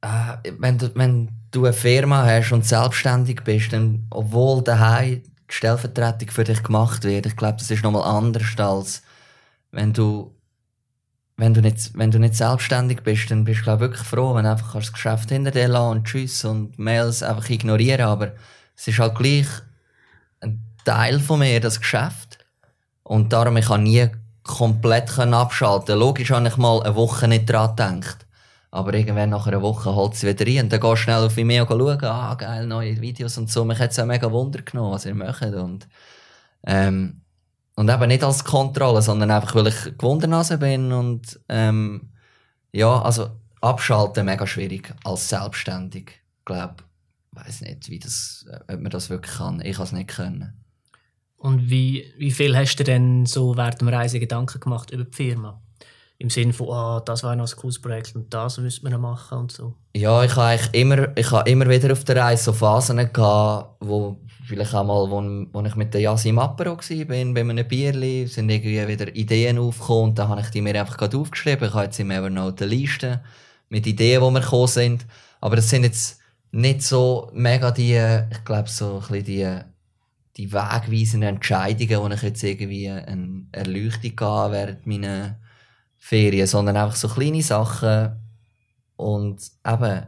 äh, wenn du, wenn du eine Firma hast und selbstständig bist, dann, obwohl daheim die Stellvertretung für dich gemacht wird, ich glaube, das ist nochmal anders als wenn du wenn du nicht, wenn du nicht selbstständig bist, dann bist du glaub, wirklich froh, wenn du einfach das Geschäft hinter dir lassen und Tschüss und Mails einfach ignorieren. Aber es ist halt gleich ein Teil von mir, das Geschäft. Und darum, ich kann nie komplett abschalten. Logisch habe ich mal eine Woche nicht dran gedacht. Aber irgendwann nach einer Woche holt es wieder rein. Und dann gehst du schnell auf Vimeo schauen, ah, geil, neue Videos und so. Mich hat es auch mega Wunder genommen, was ihr macht. Und, ähm, und eben nicht als Kontrolle, sondern einfach, weil ich Gewundernase bin und ähm, ja, also abschalten mega schwierig als selbstständig. Ich glaube, weiß nicht, wie das, ob man das wirklich kann. Ich kann es nicht können. Und wie, wie viel hast du denn so während der Reise Gedanken gemacht über die Firma? Im Sinne von, ah, das war noch ein cooles Projekt und das wir noch machen und so. Ja, ich habe immer, ich habe immer wieder auf der Reise so Phasen gehabt, wo vielleicht auch mal, wo, wo ich mit der Yasi im Apero war, bei einem Bierli, sind irgendwie wieder Ideen aufgekommen und dann habe ich die mir einfach gerade aufgeschrieben. Ich habe jetzt im Evernote eine Liste mit Ideen, die mir gekommen sind. Aber das sind jetzt nicht so mega die, ich glaube, so ein bisschen die, die wegweisenden Entscheidungen, wo ich jetzt irgendwie eine Erleuchtung gehe während meiner Ferien, sondern einfach so kleine Sachen und eben,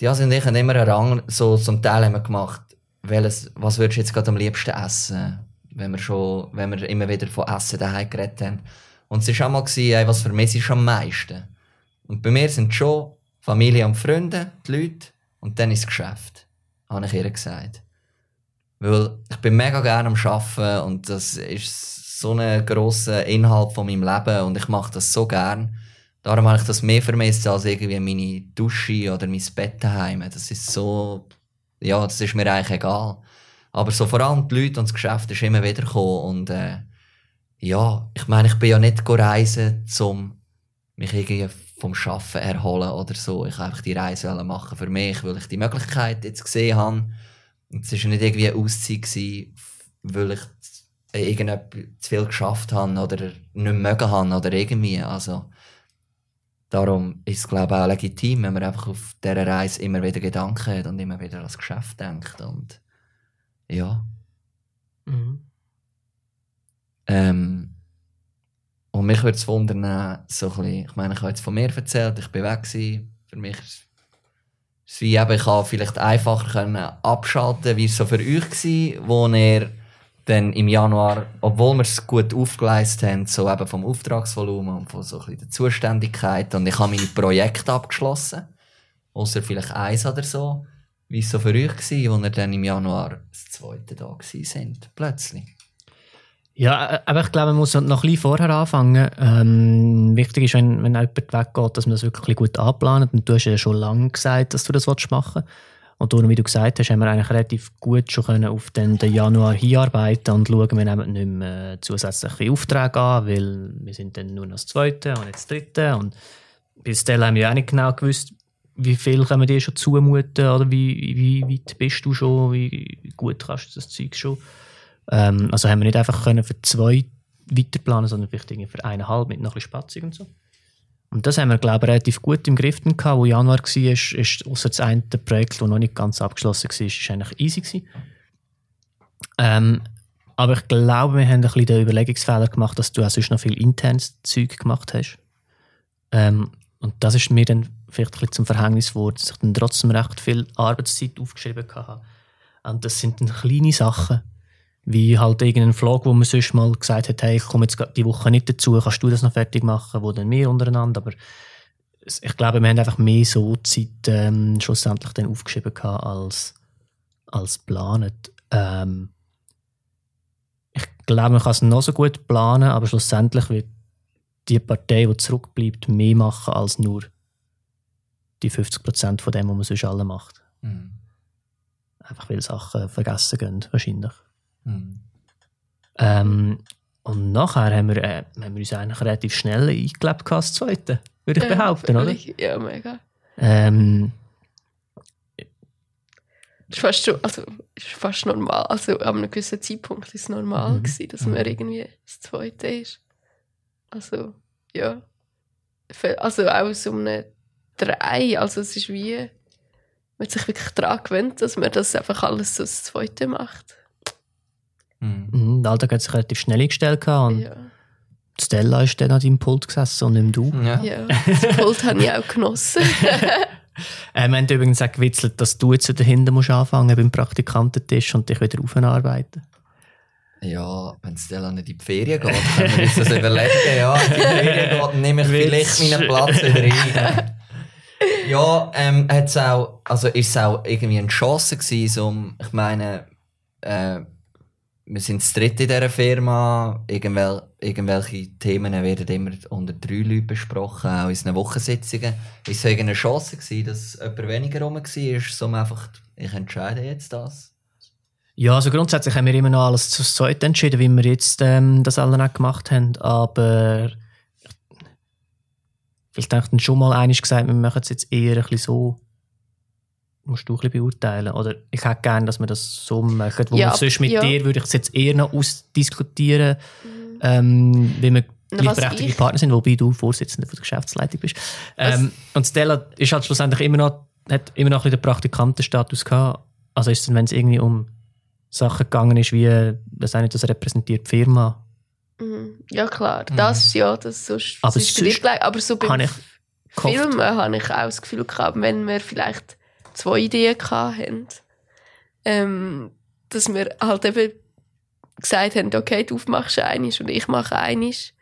die Yasi und ich haben immer einen Rang so zum Teil haben gemacht welches, was würdest du jetzt gerade am liebsten essen? Wenn wir schon, wenn wir immer wieder von Essen daheim geredet haben. Und es war auch mal, gewesen, was vermisse ich am meisten? Und bei mir sind schon Familie und Freunde, die Leute, und dann ist Geschäft. Habe ich ihr gesagt. Weil ich bin mega gerne am Arbeiten und das ist so ein grosser Inhalt von meinem Leben und ich mache das so gern. Darum habe ich das mehr vermisst als irgendwie meine Dusche oder mein Bett daheim. Das ist so ja, das ist mir eigentlich egal. Aber so vor allem die Leute und das Geschäft ist immer wieder gekommen. Und äh, ja, ich meine, ich bin ja nicht reisen, um mich irgendwie vom Schaffen erholen oder so. Ich einfach die Reise machen für mich, weil ich die Möglichkeit jetzt gesehen habe. Es war nicht irgendwie eine Auszeit, weil ich irgendwie zu viel geschafft habe oder nicht mögen habe oder irgendwie. Also, Darum ist es, glaube ich, auch legitim, wenn man einfach auf dieser Reise immer wieder Gedanken hat und immer wieder ans Geschäft denkt. Und ja. Mhm. Ähm, und mich würde es wundern, so ein bisschen, ich meine, ich habe jetzt von mir erzählt, ich bin weg gewesen. Für mich ist es wie eben, ich habe vielleicht einfacher können abschalten wie es so für euch war, wo ihr dann im Januar, obwohl wir es gut aufgeleistet haben, so eben vom Auftragsvolumen und von so ein bisschen der Zuständigkeit. Und ich habe meine Projekte abgeschlossen. Außer vielleicht eins oder so. Wie es so für euch war, als ihr dann im Januar das zweite da sind, plötzlich. Ja, aber ich glaube, man muss noch ein bisschen vorher anfangen. Ähm, wichtig ist, wenn, wenn jemand weggeht, dass man das wirklich gut anplant. Und du hast ja schon lange gesagt, dass du das machen willst. Und darum, wie du gesagt hast, haben wir eigentlich relativ gut schon können auf den, den Januar hinarbeiten und schauen, wir nehmen nicht mehr äh, zusätzliche Aufträge an, weil wir sind dann nur noch das Zweite und jetzt das Dritte. Und bis dahin haben wir auch nicht genau gewusst, wie viel können wir dir schon zumuten oder wie, wie weit bist du schon, wie gut kannst du das Zeug schon. Ähm, also haben wir nicht einfach können für zwei weiterplanen, sondern vielleicht für eineinhalb mit noch ein bisschen Spatzig und so. Und das haben wir, glaube ich, relativ gut im Griff gehabt. Wo Januar war, ist, ist außer das eine Projekt, das noch nicht ganz abgeschlossen war, ist eigentlich easy gewesen. Ähm, aber ich glaube, wir haben ein bisschen den Überlegungsfehler gemacht, dass du auch sonst noch viel internes Zeug gemacht hast. Ähm, und das ist mir dann vielleicht ein bisschen zum Verhängnis geworden, dass ich dann trotzdem recht viel Arbeitszeit aufgeschrieben hatte. Und das sind dann kleine Sachen, wie halt irgendein Vlog, wo man sonst mal gesagt hat, hey, ich komme jetzt die Woche nicht dazu, kannst du das noch fertig machen, wo dann wir untereinander, aber ich glaube, wir haben einfach mehr so Zeit ähm, schlussendlich dann aufgeschrieben gehabt, als, als geplant. Ähm, ich glaube, man kann es noch so gut planen, aber schlussendlich wird die Partei, die zurückbleibt, mehr machen als nur die 50% von dem, was man sonst alle macht. Mhm. Einfach weil Sachen vergessen gehen, wahrscheinlich. Mhm. Ähm, und nachher haben wir, äh, haben wir uns eigentlich relativ schnell eingelebt als Zweite, würde ich Ja, behaupten, oder? völlig. Ja, mega. Ähm, Das ist fast, schon, also, ist fast normal. Also, an einem gewissen Zeitpunkt war es normal, Mhm. gewesen, dass man irgendwie das Zweite ist. Also, ja. Also, auch so eine Drei. Also, es ist wie, man hat sich wirklich daran gewöhnt, dass man das einfach alles so das Zweite macht. Mhm. mhm, der Alltag hat sich relativ schnell eingestellt und Ja. Stella ist dann an deinem Pult gesessen und nicht du. Ja. ja. Das Pult habe ich auch genossen. Äh, wir haben übrigens auch gewitzelt, dass du jetzt dahinter musst anfangen beim Praktikantentisch und dich wieder aufarbeiten. Ja, wenn Stella nicht in die Ferien geht, können wir uns das überlegen. Ja, in die Ferien geht, dann nehme ich vielleicht meinen Platz wieder ein. Ja, ähm, hat's auch, also ist es auch irgendwie eine Chance gewesen, um- ich meine, äh, wir sind das dritte in dieser Firma, irgendwel, irgendwelche Themen werden immer unter drei Leuten besprochen, auch in unseren Wochensitzungen. Ist es irgendeine Chance gewesen, dass jemand weniger rum war, um einfach, ich entscheide jetzt das? Ja, also grundsätzlich haben wir immer noch alles zu zweit entschieden, wie wir jetzt ähm, das alle auch gemacht haben. Aber vielleicht habe ich dann schon mal einiges gesagt, wir machen es jetzt eher ein bisschen so. Musst du ein bisschen beurteilen. Oder ich hätte gerne, dass wir das so machen. Wo Ja, sonst mit ja. dir würde ich es jetzt eher noch ausdiskutieren, ähm, wie wir gleichberechtigte ich- Partner sind, wobei du Vorsitzender von der Geschäftsleitung bist. Ähm, und Stella ist halt schlussendlich immer noch, hat immer noch ein bisschen den Praktikantenstatus gehabt. Also ist es, wenn es irgendwie um Sachen gegangen ist, wie, das nicht, das repräsentiert die Firma, Mhm. Ja, klar. Das, ja, das sonst, Aber sonst gleich. Aber so beim. Filmen habe ich auch das Gefühl gehabt, wenn wir vielleicht zwei Ideen hatten, ähm, dass wir halt eben gesagt haben, okay, du machst einiges und ich mache einiges.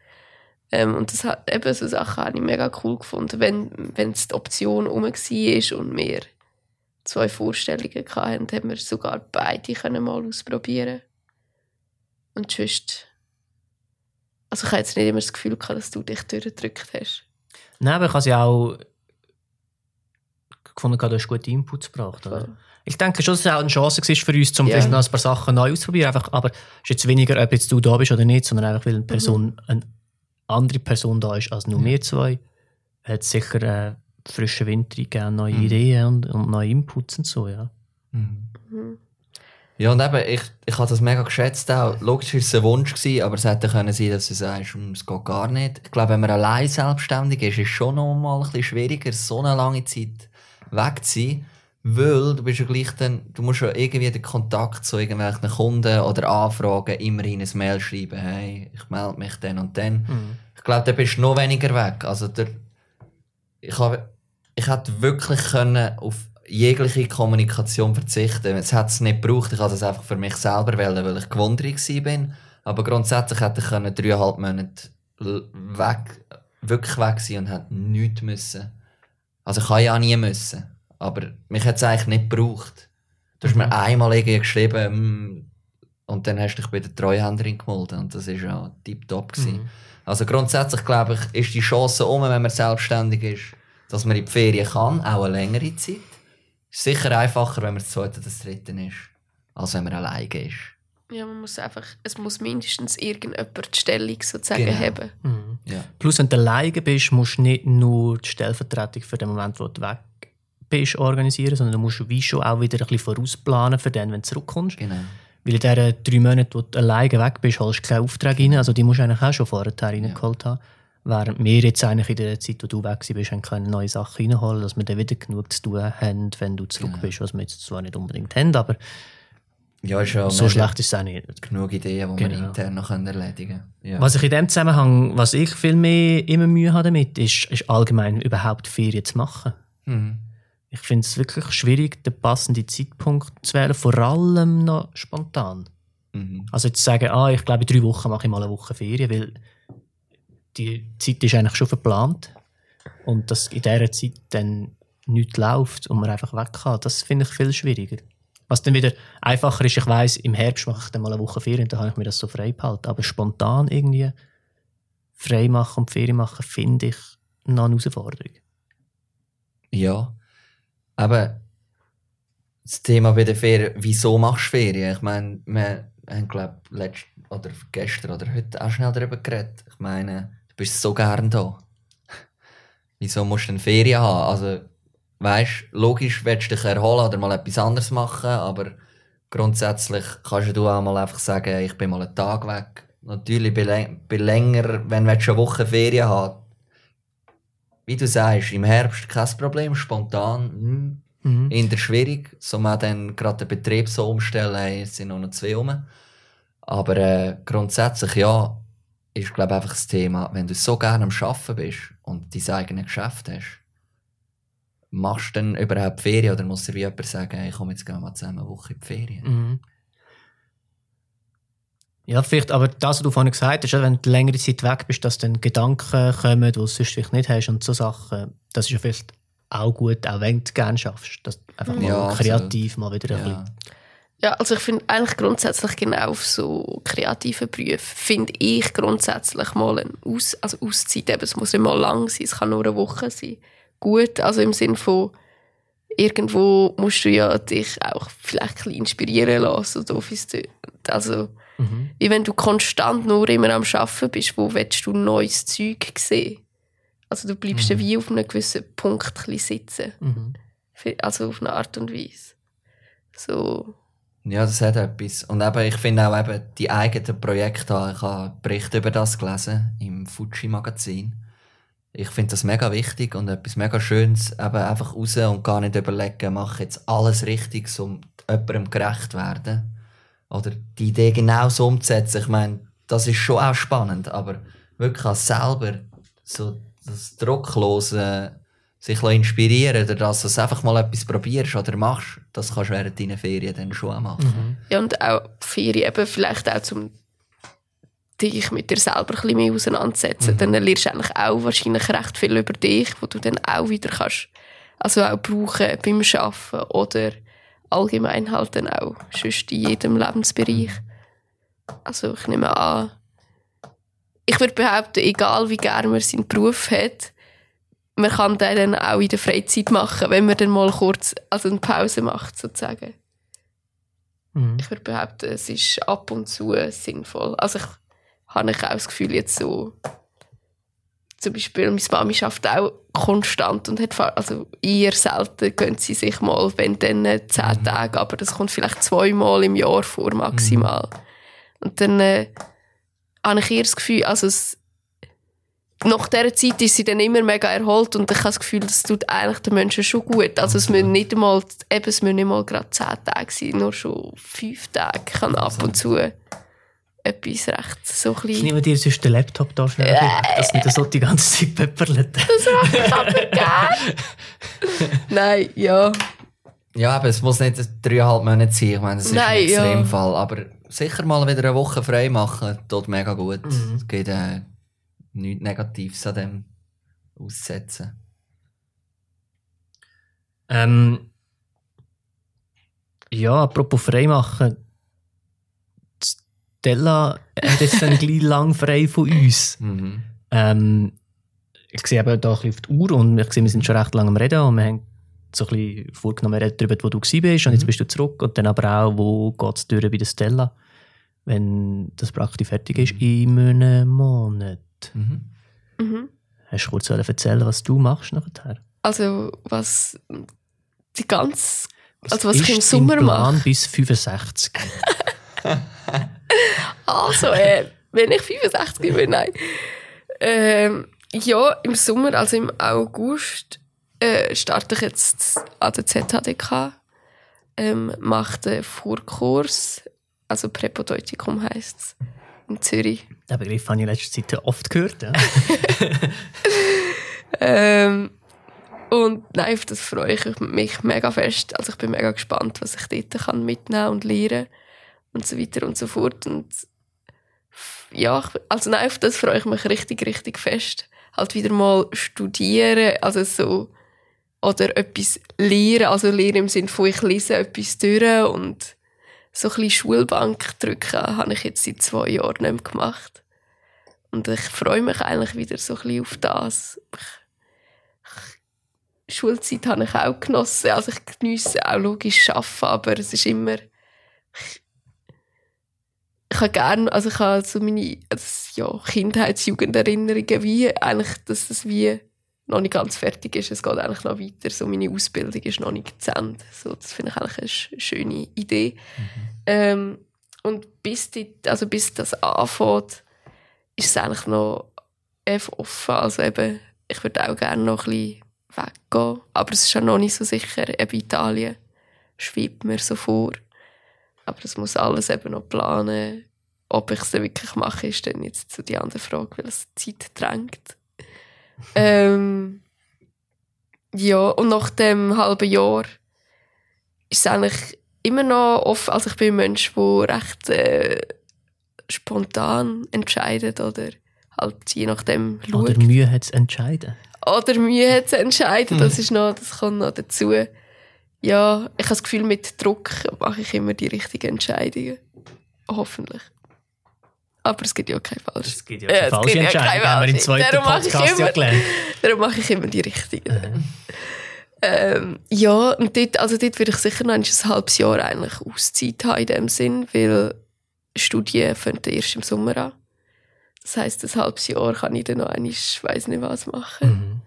Ähm, und das hat eben so Sachen habe ich mega cool gefunden, wenn wenn es die Option rum war und wir zwei Vorstellungen hatten, haben wir sogar beide können mal ausprobieren Und sonst, also ich habe jetzt nicht immer das Gefühl gehabt, dass du dich durchgedrückt hast. Nein, aber ich habe sie auch gefunden, du hast gute Inputs gebracht. Oder? Voll. Ich denke schon, dass es auch eine Chance war für uns, um Ja. vielleicht noch ein paar Sachen neu auszuprobieren. Einfach, aber es ist jetzt weniger, ob jetzt du da bist oder nicht, sondern einfach, weil eine Mhm. Person, eine andere Person da ist als nur wir zwei. Hat sicher äh, frischen Wind reingegeben, neue Mhm. Ideen und, und neue Inputs und so, ja. Mhm. Ja, und eben, ich, ich habe das mega geschätzt auch. Logisch war es ein Wunsch, gewesen, aber es hätte können sein, dass du sagst, «Hm, es geht gar nicht. Ich glaube, wenn man allein selbstständig ist, ist es schon noch mal ein bisschen schwieriger, so eine lange Zeit weg zu sein. Weil du bist ja gleich dann, du musst ja irgendwie den Kontakt zu irgendwelchen Kunden oder Anfragen immerhin ein Mail schreiben, hey, ich melde mich dann und dann. Ich glaube, da bist du noch weniger weg. Also der, ich habe, ich hätte wirklich können auf jegliche Kommunikation verzichten. Es hat es nicht gebraucht. Ich habe das einfach für mich selber wählen, weil ich gewundert bin. Aber grundsätzlich hätte ich können dreieinhalb Monate weg, wirklich weg sein und hätte nichts müssen. Also kann ja auch nie müssen. Aber mich hat es eigentlich nicht gebraucht. Du hast mir einmal irgendwie geschrieben, «Hm», und dann hast du dich bei der Treuhänderin gemeldet. Und das war ja tiptop. Mhm. Also grundsätzlich glaube ich, ist die Chance um, wenn man selbstständig ist, dass man in die Ferien kann, auch eine längere Zeit. Ist sicher einfacher, wenn man das zweite oder das dritte ist, als wenn man alleine ist. Ja, man muss einfach, es muss mindestens irgendjemand die Stellung sozusagen Genau. haben. Mhm. Ja. Plus, wenn du alleine bist, musst du nicht nur die Stellvertretung für den Moment, wo du weg bist, organisieren, sondern du musst wie schon auch wieder ein bisschen vorausplanen für den, wenn du zurückkommst. Genau. Weil in diesen drei Monaten, wo du alleine weg bist, holst du keinen Auftrag rein. Also die musst du eigentlich auch schon vorher reingeholt haben. Während wir jetzt eigentlich in der Zeit, wo du weg bist, haben können neue Sachen reinholen, dass wir dann wieder genug zu tun haben, wenn du zurück Genau. bist, was wir jetzt zwar nicht unbedingt haben, aber Ja, ja So schlecht ist es auch nicht. genug Ideen, die Genau. wir intern noch erledigen können. Ja. Was ich in dem Zusammenhang, was ich viel mehr immer Mühe habe damit, ist, ist allgemein überhaupt Ferien zu machen. Mhm. Ich finde es wirklich schwierig, den passenden Zeitpunkt zu wählen, vor allem noch spontan. Mhm. Also jetzt zu sagen, ah, ich glaube, in drei Wochen mache ich mal eine Woche Ferien, weil die Zeit ist eigentlich schon verplant und dass in dieser Zeit dann nichts läuft und man einfach weg kann, das finde ich viel schwieriger. Was dann wieder einfacher ist, ich weiss, im Herbst mache ich dann mal eine Woche Ferien, dann habe ich mir das so frei behalten. Aber spontan irgendwie frei machen und Ferien machen, finde ich noch eine Herausforderung. Ja. Aber das Thema bei der Ferien, wieso machst du Ferien? Ich meine, wir haben, glaube ich, oder gestern oder heute auch schnell darüber geredet. Ich meine, du bist so gern da. wieso musst du denn Ferien haben? Also, weißt logisch willst du dich erholen oder mal etwas anderes machen, aber grundsätzlich kannst du auch mal einfach sagen, ich bin mal einen Tag weg. Natürlich bei, läng- bei länger, wenn du eine Woche Ferien haben wie du sagst, im Herbst kein Problem, spontan, hm, Mhm. in der schwierig. So man dann gerade den Betrieb so umstellen, hey, es sind nur noch zwei rum. Aber äh, grundsätzlich ja, ist glaube einfach das Thema, wenn du so gerne am Arbeiten bist und dein eigenes Geschäft hast, machst du dann überhaupt Ferien oder muss dir wie jemand sagen, hey, komm, jetzt gehen wir mal zusammen eine Woche in die Ferien? Mhm. Ja, vielleicht, aber das, was du vorhin gesagt hast, wenn du längere Zeit weg bist, dass dann Gedanken kommen, die du sonst vielleicht nicht hast und so Sachen, das ist ja vielleicht auch gut, auch wenn du gerne schaffst, dass du einfach mal Ja, kreativ mal wieder ein Ja. bisschen... Ja, also ich finde eigentlich grundsätzlich genau auf so kreativen Berufen finde ich grundsätzlich mal eine Aus also Auszeit, eben, es muss nicht mal lang sein, es kann nur eine Woche sein. Gut, also im Sinn von irgendwo musst du ja dich auch vielleicht ein inspirieren lassen, so doof es tönt. Also Mhm. wie wenn du konstant nur immer am Arbeiten bist, wo willst du neues Zeug sehen? Also du bleibst ja wie auf einem gewissen Punkt sitzen. Mhm. Also auf eine Art und Weise. So, Ja, das hat etwas. Und eben, ich finde auch eben die eigenen Projekte, ich habe einen Bericht über das gelesen im Fuji-Magazin. Ich finde das mega wichtig und etwas mega Schönes, eben einfach raus und gar nicht überlegen, mache jetzt alles richtig, um jemandem gerecht zu werden. Oder die Idee genau so umzusetzen. Ich meine, das ist schon auch spannend, aber wirklich auch selber so das Drucklose sich inspirieren oder dass du einfach mal etwas probierst oder machst, das kannst du während deiner Ferien dann schon auch machen. Mhm. Ja, und auch Ferien eben vielleicht auch zum dich mit dir selber ein bisschen mehr auseinandersetzen. Mhm. Dann lernst du eigentlich auch wahrscheinlich recht viel über dich, wo du dann auch wieder kannst, also auch brauchen beim Arbeiten oder allgemein halt dann auch sonst in jedem Lebensbereich. Also ich nehme an, ich würde behaupten, egal wie gerne man seinen Beruf hat, man kann den dann auch in der Freizeit machen, wenn man dann mal kurz also eine Pause macht, sozusagen. Mhm. Ich würde behaupten, es ist ab und zu sinnvoll. Also ich habe ich auch das Gefühl jetzt so, zum Beispiel meine Mami schafft auch konstant und hat also eher selten gönnt sie sich mal, wenn dann äh, zehn Tage, aber das kommt vielleicht zweimal im Jahr vor maximal. Und dann äh, habe ich eher das Gefühl, also es, nach dieser Zeit ist sie dann immer mega erholt und ich habe das Gefühl, das tut eigentlich den Menschen schon gut. Also es müssen nicht einmal, eben, es müssen nicht mal gerade zehn Tage sein, nur schon fünf Tage kann ab und zu etwas recht so ein Ich nehme dir sonst den Laptop da schnell weg, dass nicht so die ganze Zeit pepperlet. Nein, ja. Ja, aber es muss nicht dreieinhalb Monate sein. Ich meine, das ist Nein, ein ja. Extremfall. Aber sicher mal wieder eine Woche frei machen, tut mega gut. Mhm. Es geht äh, nichts Negatives an dem aussetzen. Ähm, ja, apropos freimachen. Stella hat jetzt dann gleich lang frei von uns. Mhm. Ähm, ich sehe eben da ein bisschen auf die Uhr und ich sehe, wir sind schon recht lange am Reden und wir haben so ein bisschen vorgenommen, wir reden darüber, wo du bist und jetzt Mhm. bist du zurück und dann aber auch, wo geht es durch bei der Stella, wenn das Praktikum fertig ist, in einem Monat. Mhm. Mhm. Hast du kurz erzählen, was du machst nachher? Also was die ganz... Also was ich im Sommer dein Plan mache? bis 65? Also, äh, wenn ich 65 bin, nein. Ähm, ja, im Sommer, also im August, äh, starte ich jetzt an der ZHDK. ähm, macht einen Vorkurs, also Präpodeutikum heisst es, in Zürich. Den Begriff habe ich in letzter Zeit oft gehört. Ja. Ähm, und nein, auf das freue ich mich mega fest. Also ich bin mega gespannt, was ich dort kann mitnehmen und lernen und so weiter und so fort. Und ja, ich- also nein, auf das freue ich mich richtig, richtig fest. Halt wieder mal studieren, also so, oder etwas lernen, also lernen im Sinne von ich lese etwas durch und so ein bisschen Schulbank drücken habe ich jetzt seit zwei Jahren nicht mehr gemacht. Und ich freue mich eigentlich wieder so ein bisschen auf das. Ich, Schulzeit habe ich auch genossen. Also ich geniesse auch logisch arbeiten, aber es ist immer... Ich, ich habe gerne, also ich habe so meine das, ja, Kindheits-Jugenderinnerungen wie eigentlich, dass das wie noch nicht ganz fertig ist. Es geht eigentlich noch weiter. So meine Ausbildung ist noch nicht zu Ende. So, das finde ich eigentlich eine sch- schöne Idee. Ähm, und bis, die, also bis das anfängt, ist es eigentlich noch offen. Also eben, ich würde auch gerne noch ein bisschen weggehen. Aber es ist ja noch nicht so sicher. Eben Italien schwebt mir so vor. Aber das muss alles eben noch planen. Ob ich es dann wirklich mache, ist dann jetzt zu die andere Frage, weil es Zeit drängt. ähm, ja, und nach dem halben Jahr ist es eigentlich immer noch offen. Also ich bin ein Mensch, der recht äh, spontan entscheidet oder halt je nachdem schaut. Oder Mühe hat es entscheiden. Oder Mühe hat zu entscheiden. Das, ist noch, das kommt noch dazu. Ja, ich habe das Gefühl, mit Druck mache ich immer die richtigen Entscheidungen. Hoffentlich. Aber es gibt ja kein falsch. Es gibt ja Ja, keine es falsche gibt ja keine Entscheidung, haben wir im falsche. zweiten Darum mache ich Podcast ja immer- gelernt. Darum mache ich immer die richtigen. Ähm, ja, und dort, also dort würde ich sicher noch ein halbes Jahr eigentlich Auszeit haben in dem Sinn, weil Studien fangen erst im Sommer an. Das heisst, ein halbes Jahr kann ich dann noch einmal, ich weiss nicht was machen.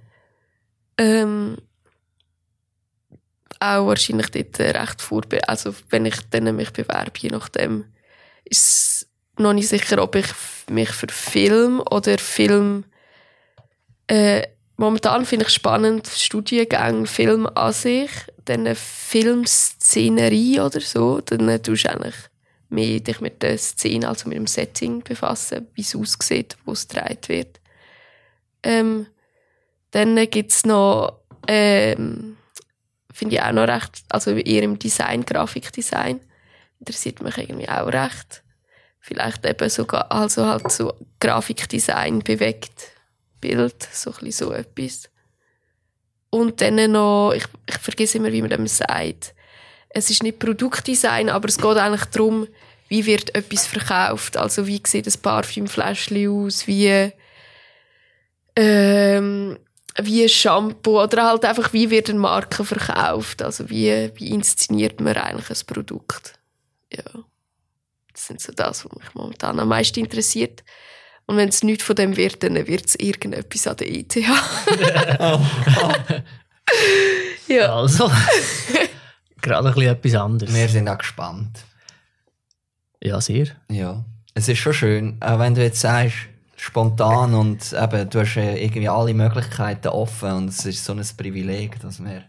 Mhm. Ähm, auch wahrscheinlich dort äh, recht vorbe also wenn ich dann mich bewerbe, je nachdem, ist noch nicht sicher, ob ich mich für Film oder Film äh, momentan finde ich spannend Studiengänge Film an sich, dann Filmszenerie oder so, dann äh, tust du eigentlich mehr dich mit der Szene, also mit dem Setting befassen, wie es aussieht, wo es gedreht wird. Ähm, dann gibt es noch, ähm, finde ich auch noch recht, also eher im Design, Grafikdesign, interessiert mich irgendwie auch recht. Vielleicht eben sogar, also halt so Grafikdesign bewegt, Bild, so ein so etwas. Und dann noch, ich, ich vergesse immer, wie man dem sagt, es ist nicht Produktdesign, aber es geht eigentlich darum, wie wird etwas verkauft. Also wie sieht ein Parfümfläschchen aus, wie ähm, wie ein Shampoo oder halt einfach, wie wird eine Marke verkauft. Also wie, wie inszeniert man eigentlich ein Produkt. Ja, das sind so das, was mich momentan am meisten interessiert. Und wenn es nichts von dem wird, dann wird es irgendetwas an der ETH. ja. Also, gerade ein bisschen etwas anderes. Wir sind auch gespannt. Ja, sehr. Ja. Es ist schon schön, auch wenn du jetzt sagst, spontan und eben, du hast irgendwie alle Möglichkeiten offen und es ist so ein Privileg, dass wir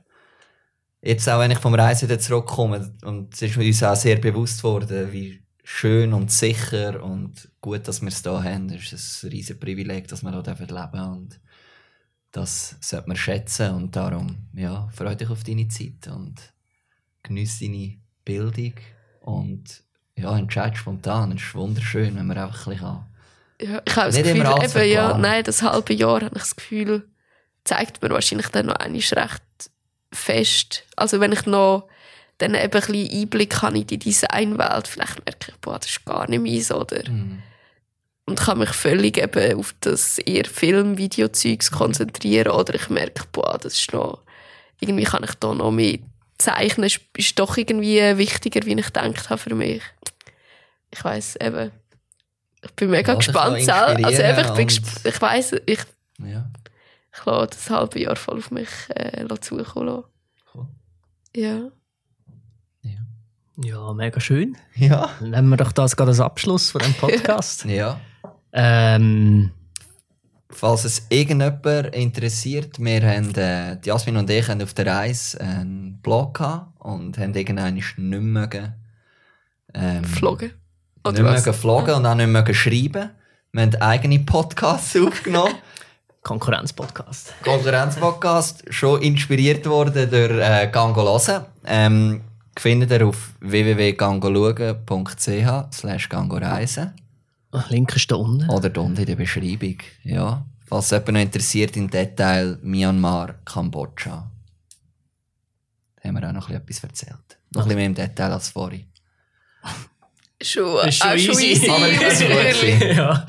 jetzt auch, wenn ich vom Reisen wieder zurückkomme und es ist uns auch sehr bewusst worden, wie schön und sicher und gut, dass wir es hier haben. Es ist ein riesiges Privileg, dass wir hier leben dürfen und das sollte man schätzen und darum, ja, freu dich auf deine Zeit und genieße deine Bildung und ja, entscheid spontan. Es ist wunderschön, wenn man einfach ein bisschen. Ja, ich habe das Nicht Gefühl, alles eben, ja, nein, das halbe Jahr habe ich das Gefühl, zeigt mir wahrscheinlich dann noch einmal recht fest. Also wenn ich noch dann eben ein bisschen Einblick habe in die Designwelt, vielleicht merke ich, boah, das ist gar nicht meins, oder? Und kann mich völlig eben auf das eher Film-Video-Zeugs konzentrieren, oder ich merke, boah, das ist noch, irgendwie kann ich da noch mehr zeichnen, ist, ist doch irgendwie wichtiger, wie ich gedacht habe für mich. Ich weiß eben, ich bin mega Lass gespannt. Also eben, ich, ich weiss, ich, Ja, ich lasse das halbe Jahr voll auf mich äh, lassen zukommen. lassen. cool. Ja. Ja, mega schön. Ja. Dann nehmen wir doch das gerade als Abschluss von dem Podcast. Ja. ähm, Falls es irgendjemand interessiert, wir haben, äh, die Jasmin und ich haben auf der Reise einen Blog gehabt und haben irgendwann nicht mehr mögen, ähm, Flogen. Oder nicht mehr vloggen und auch nicht mehr schreiben. Wir haben eigene Podcasts aufgenommen. Konkurrenzpodcast. Konkurrenzpodcast, schon inspiriert worden durch äh, Gango hören. Ähm, findet ihr auf www.gangologen.ch slash gangoreisen Link ist da unten. oder da unten in der Beschreibung. Ja. Falls jemand noch interessiert im Detail Myanmar, Kambodscha. Da haben wir auch noch etwas erzählt. Noch ein bisschen mehr im Detail als vorhin. Schon, Ist schon auch schon easy. easy. Ist gut natürlich. gewesen. ja.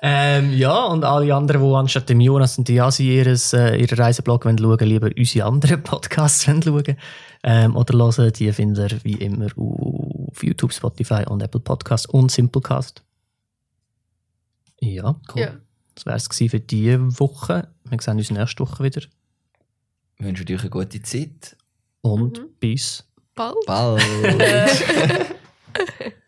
Ähm, ja, und alle anderen, die anstatt dem Jonas und Yasi ihres, äh, ihren Reiseblog wollen schauen, lieber unsere anderen Podcasts wollen schauen ähm, oder hören, die findet ihr wie immer auf YouTube, Spotify und Apple Podcast und Simplecast. Ja, cool. Ja. Das wäre es für diese Woche. Wir sehen uns nächste Woche wieder. Ich wünsche euch eine gute Zeit. Und Mhm. bis Bald. Bald.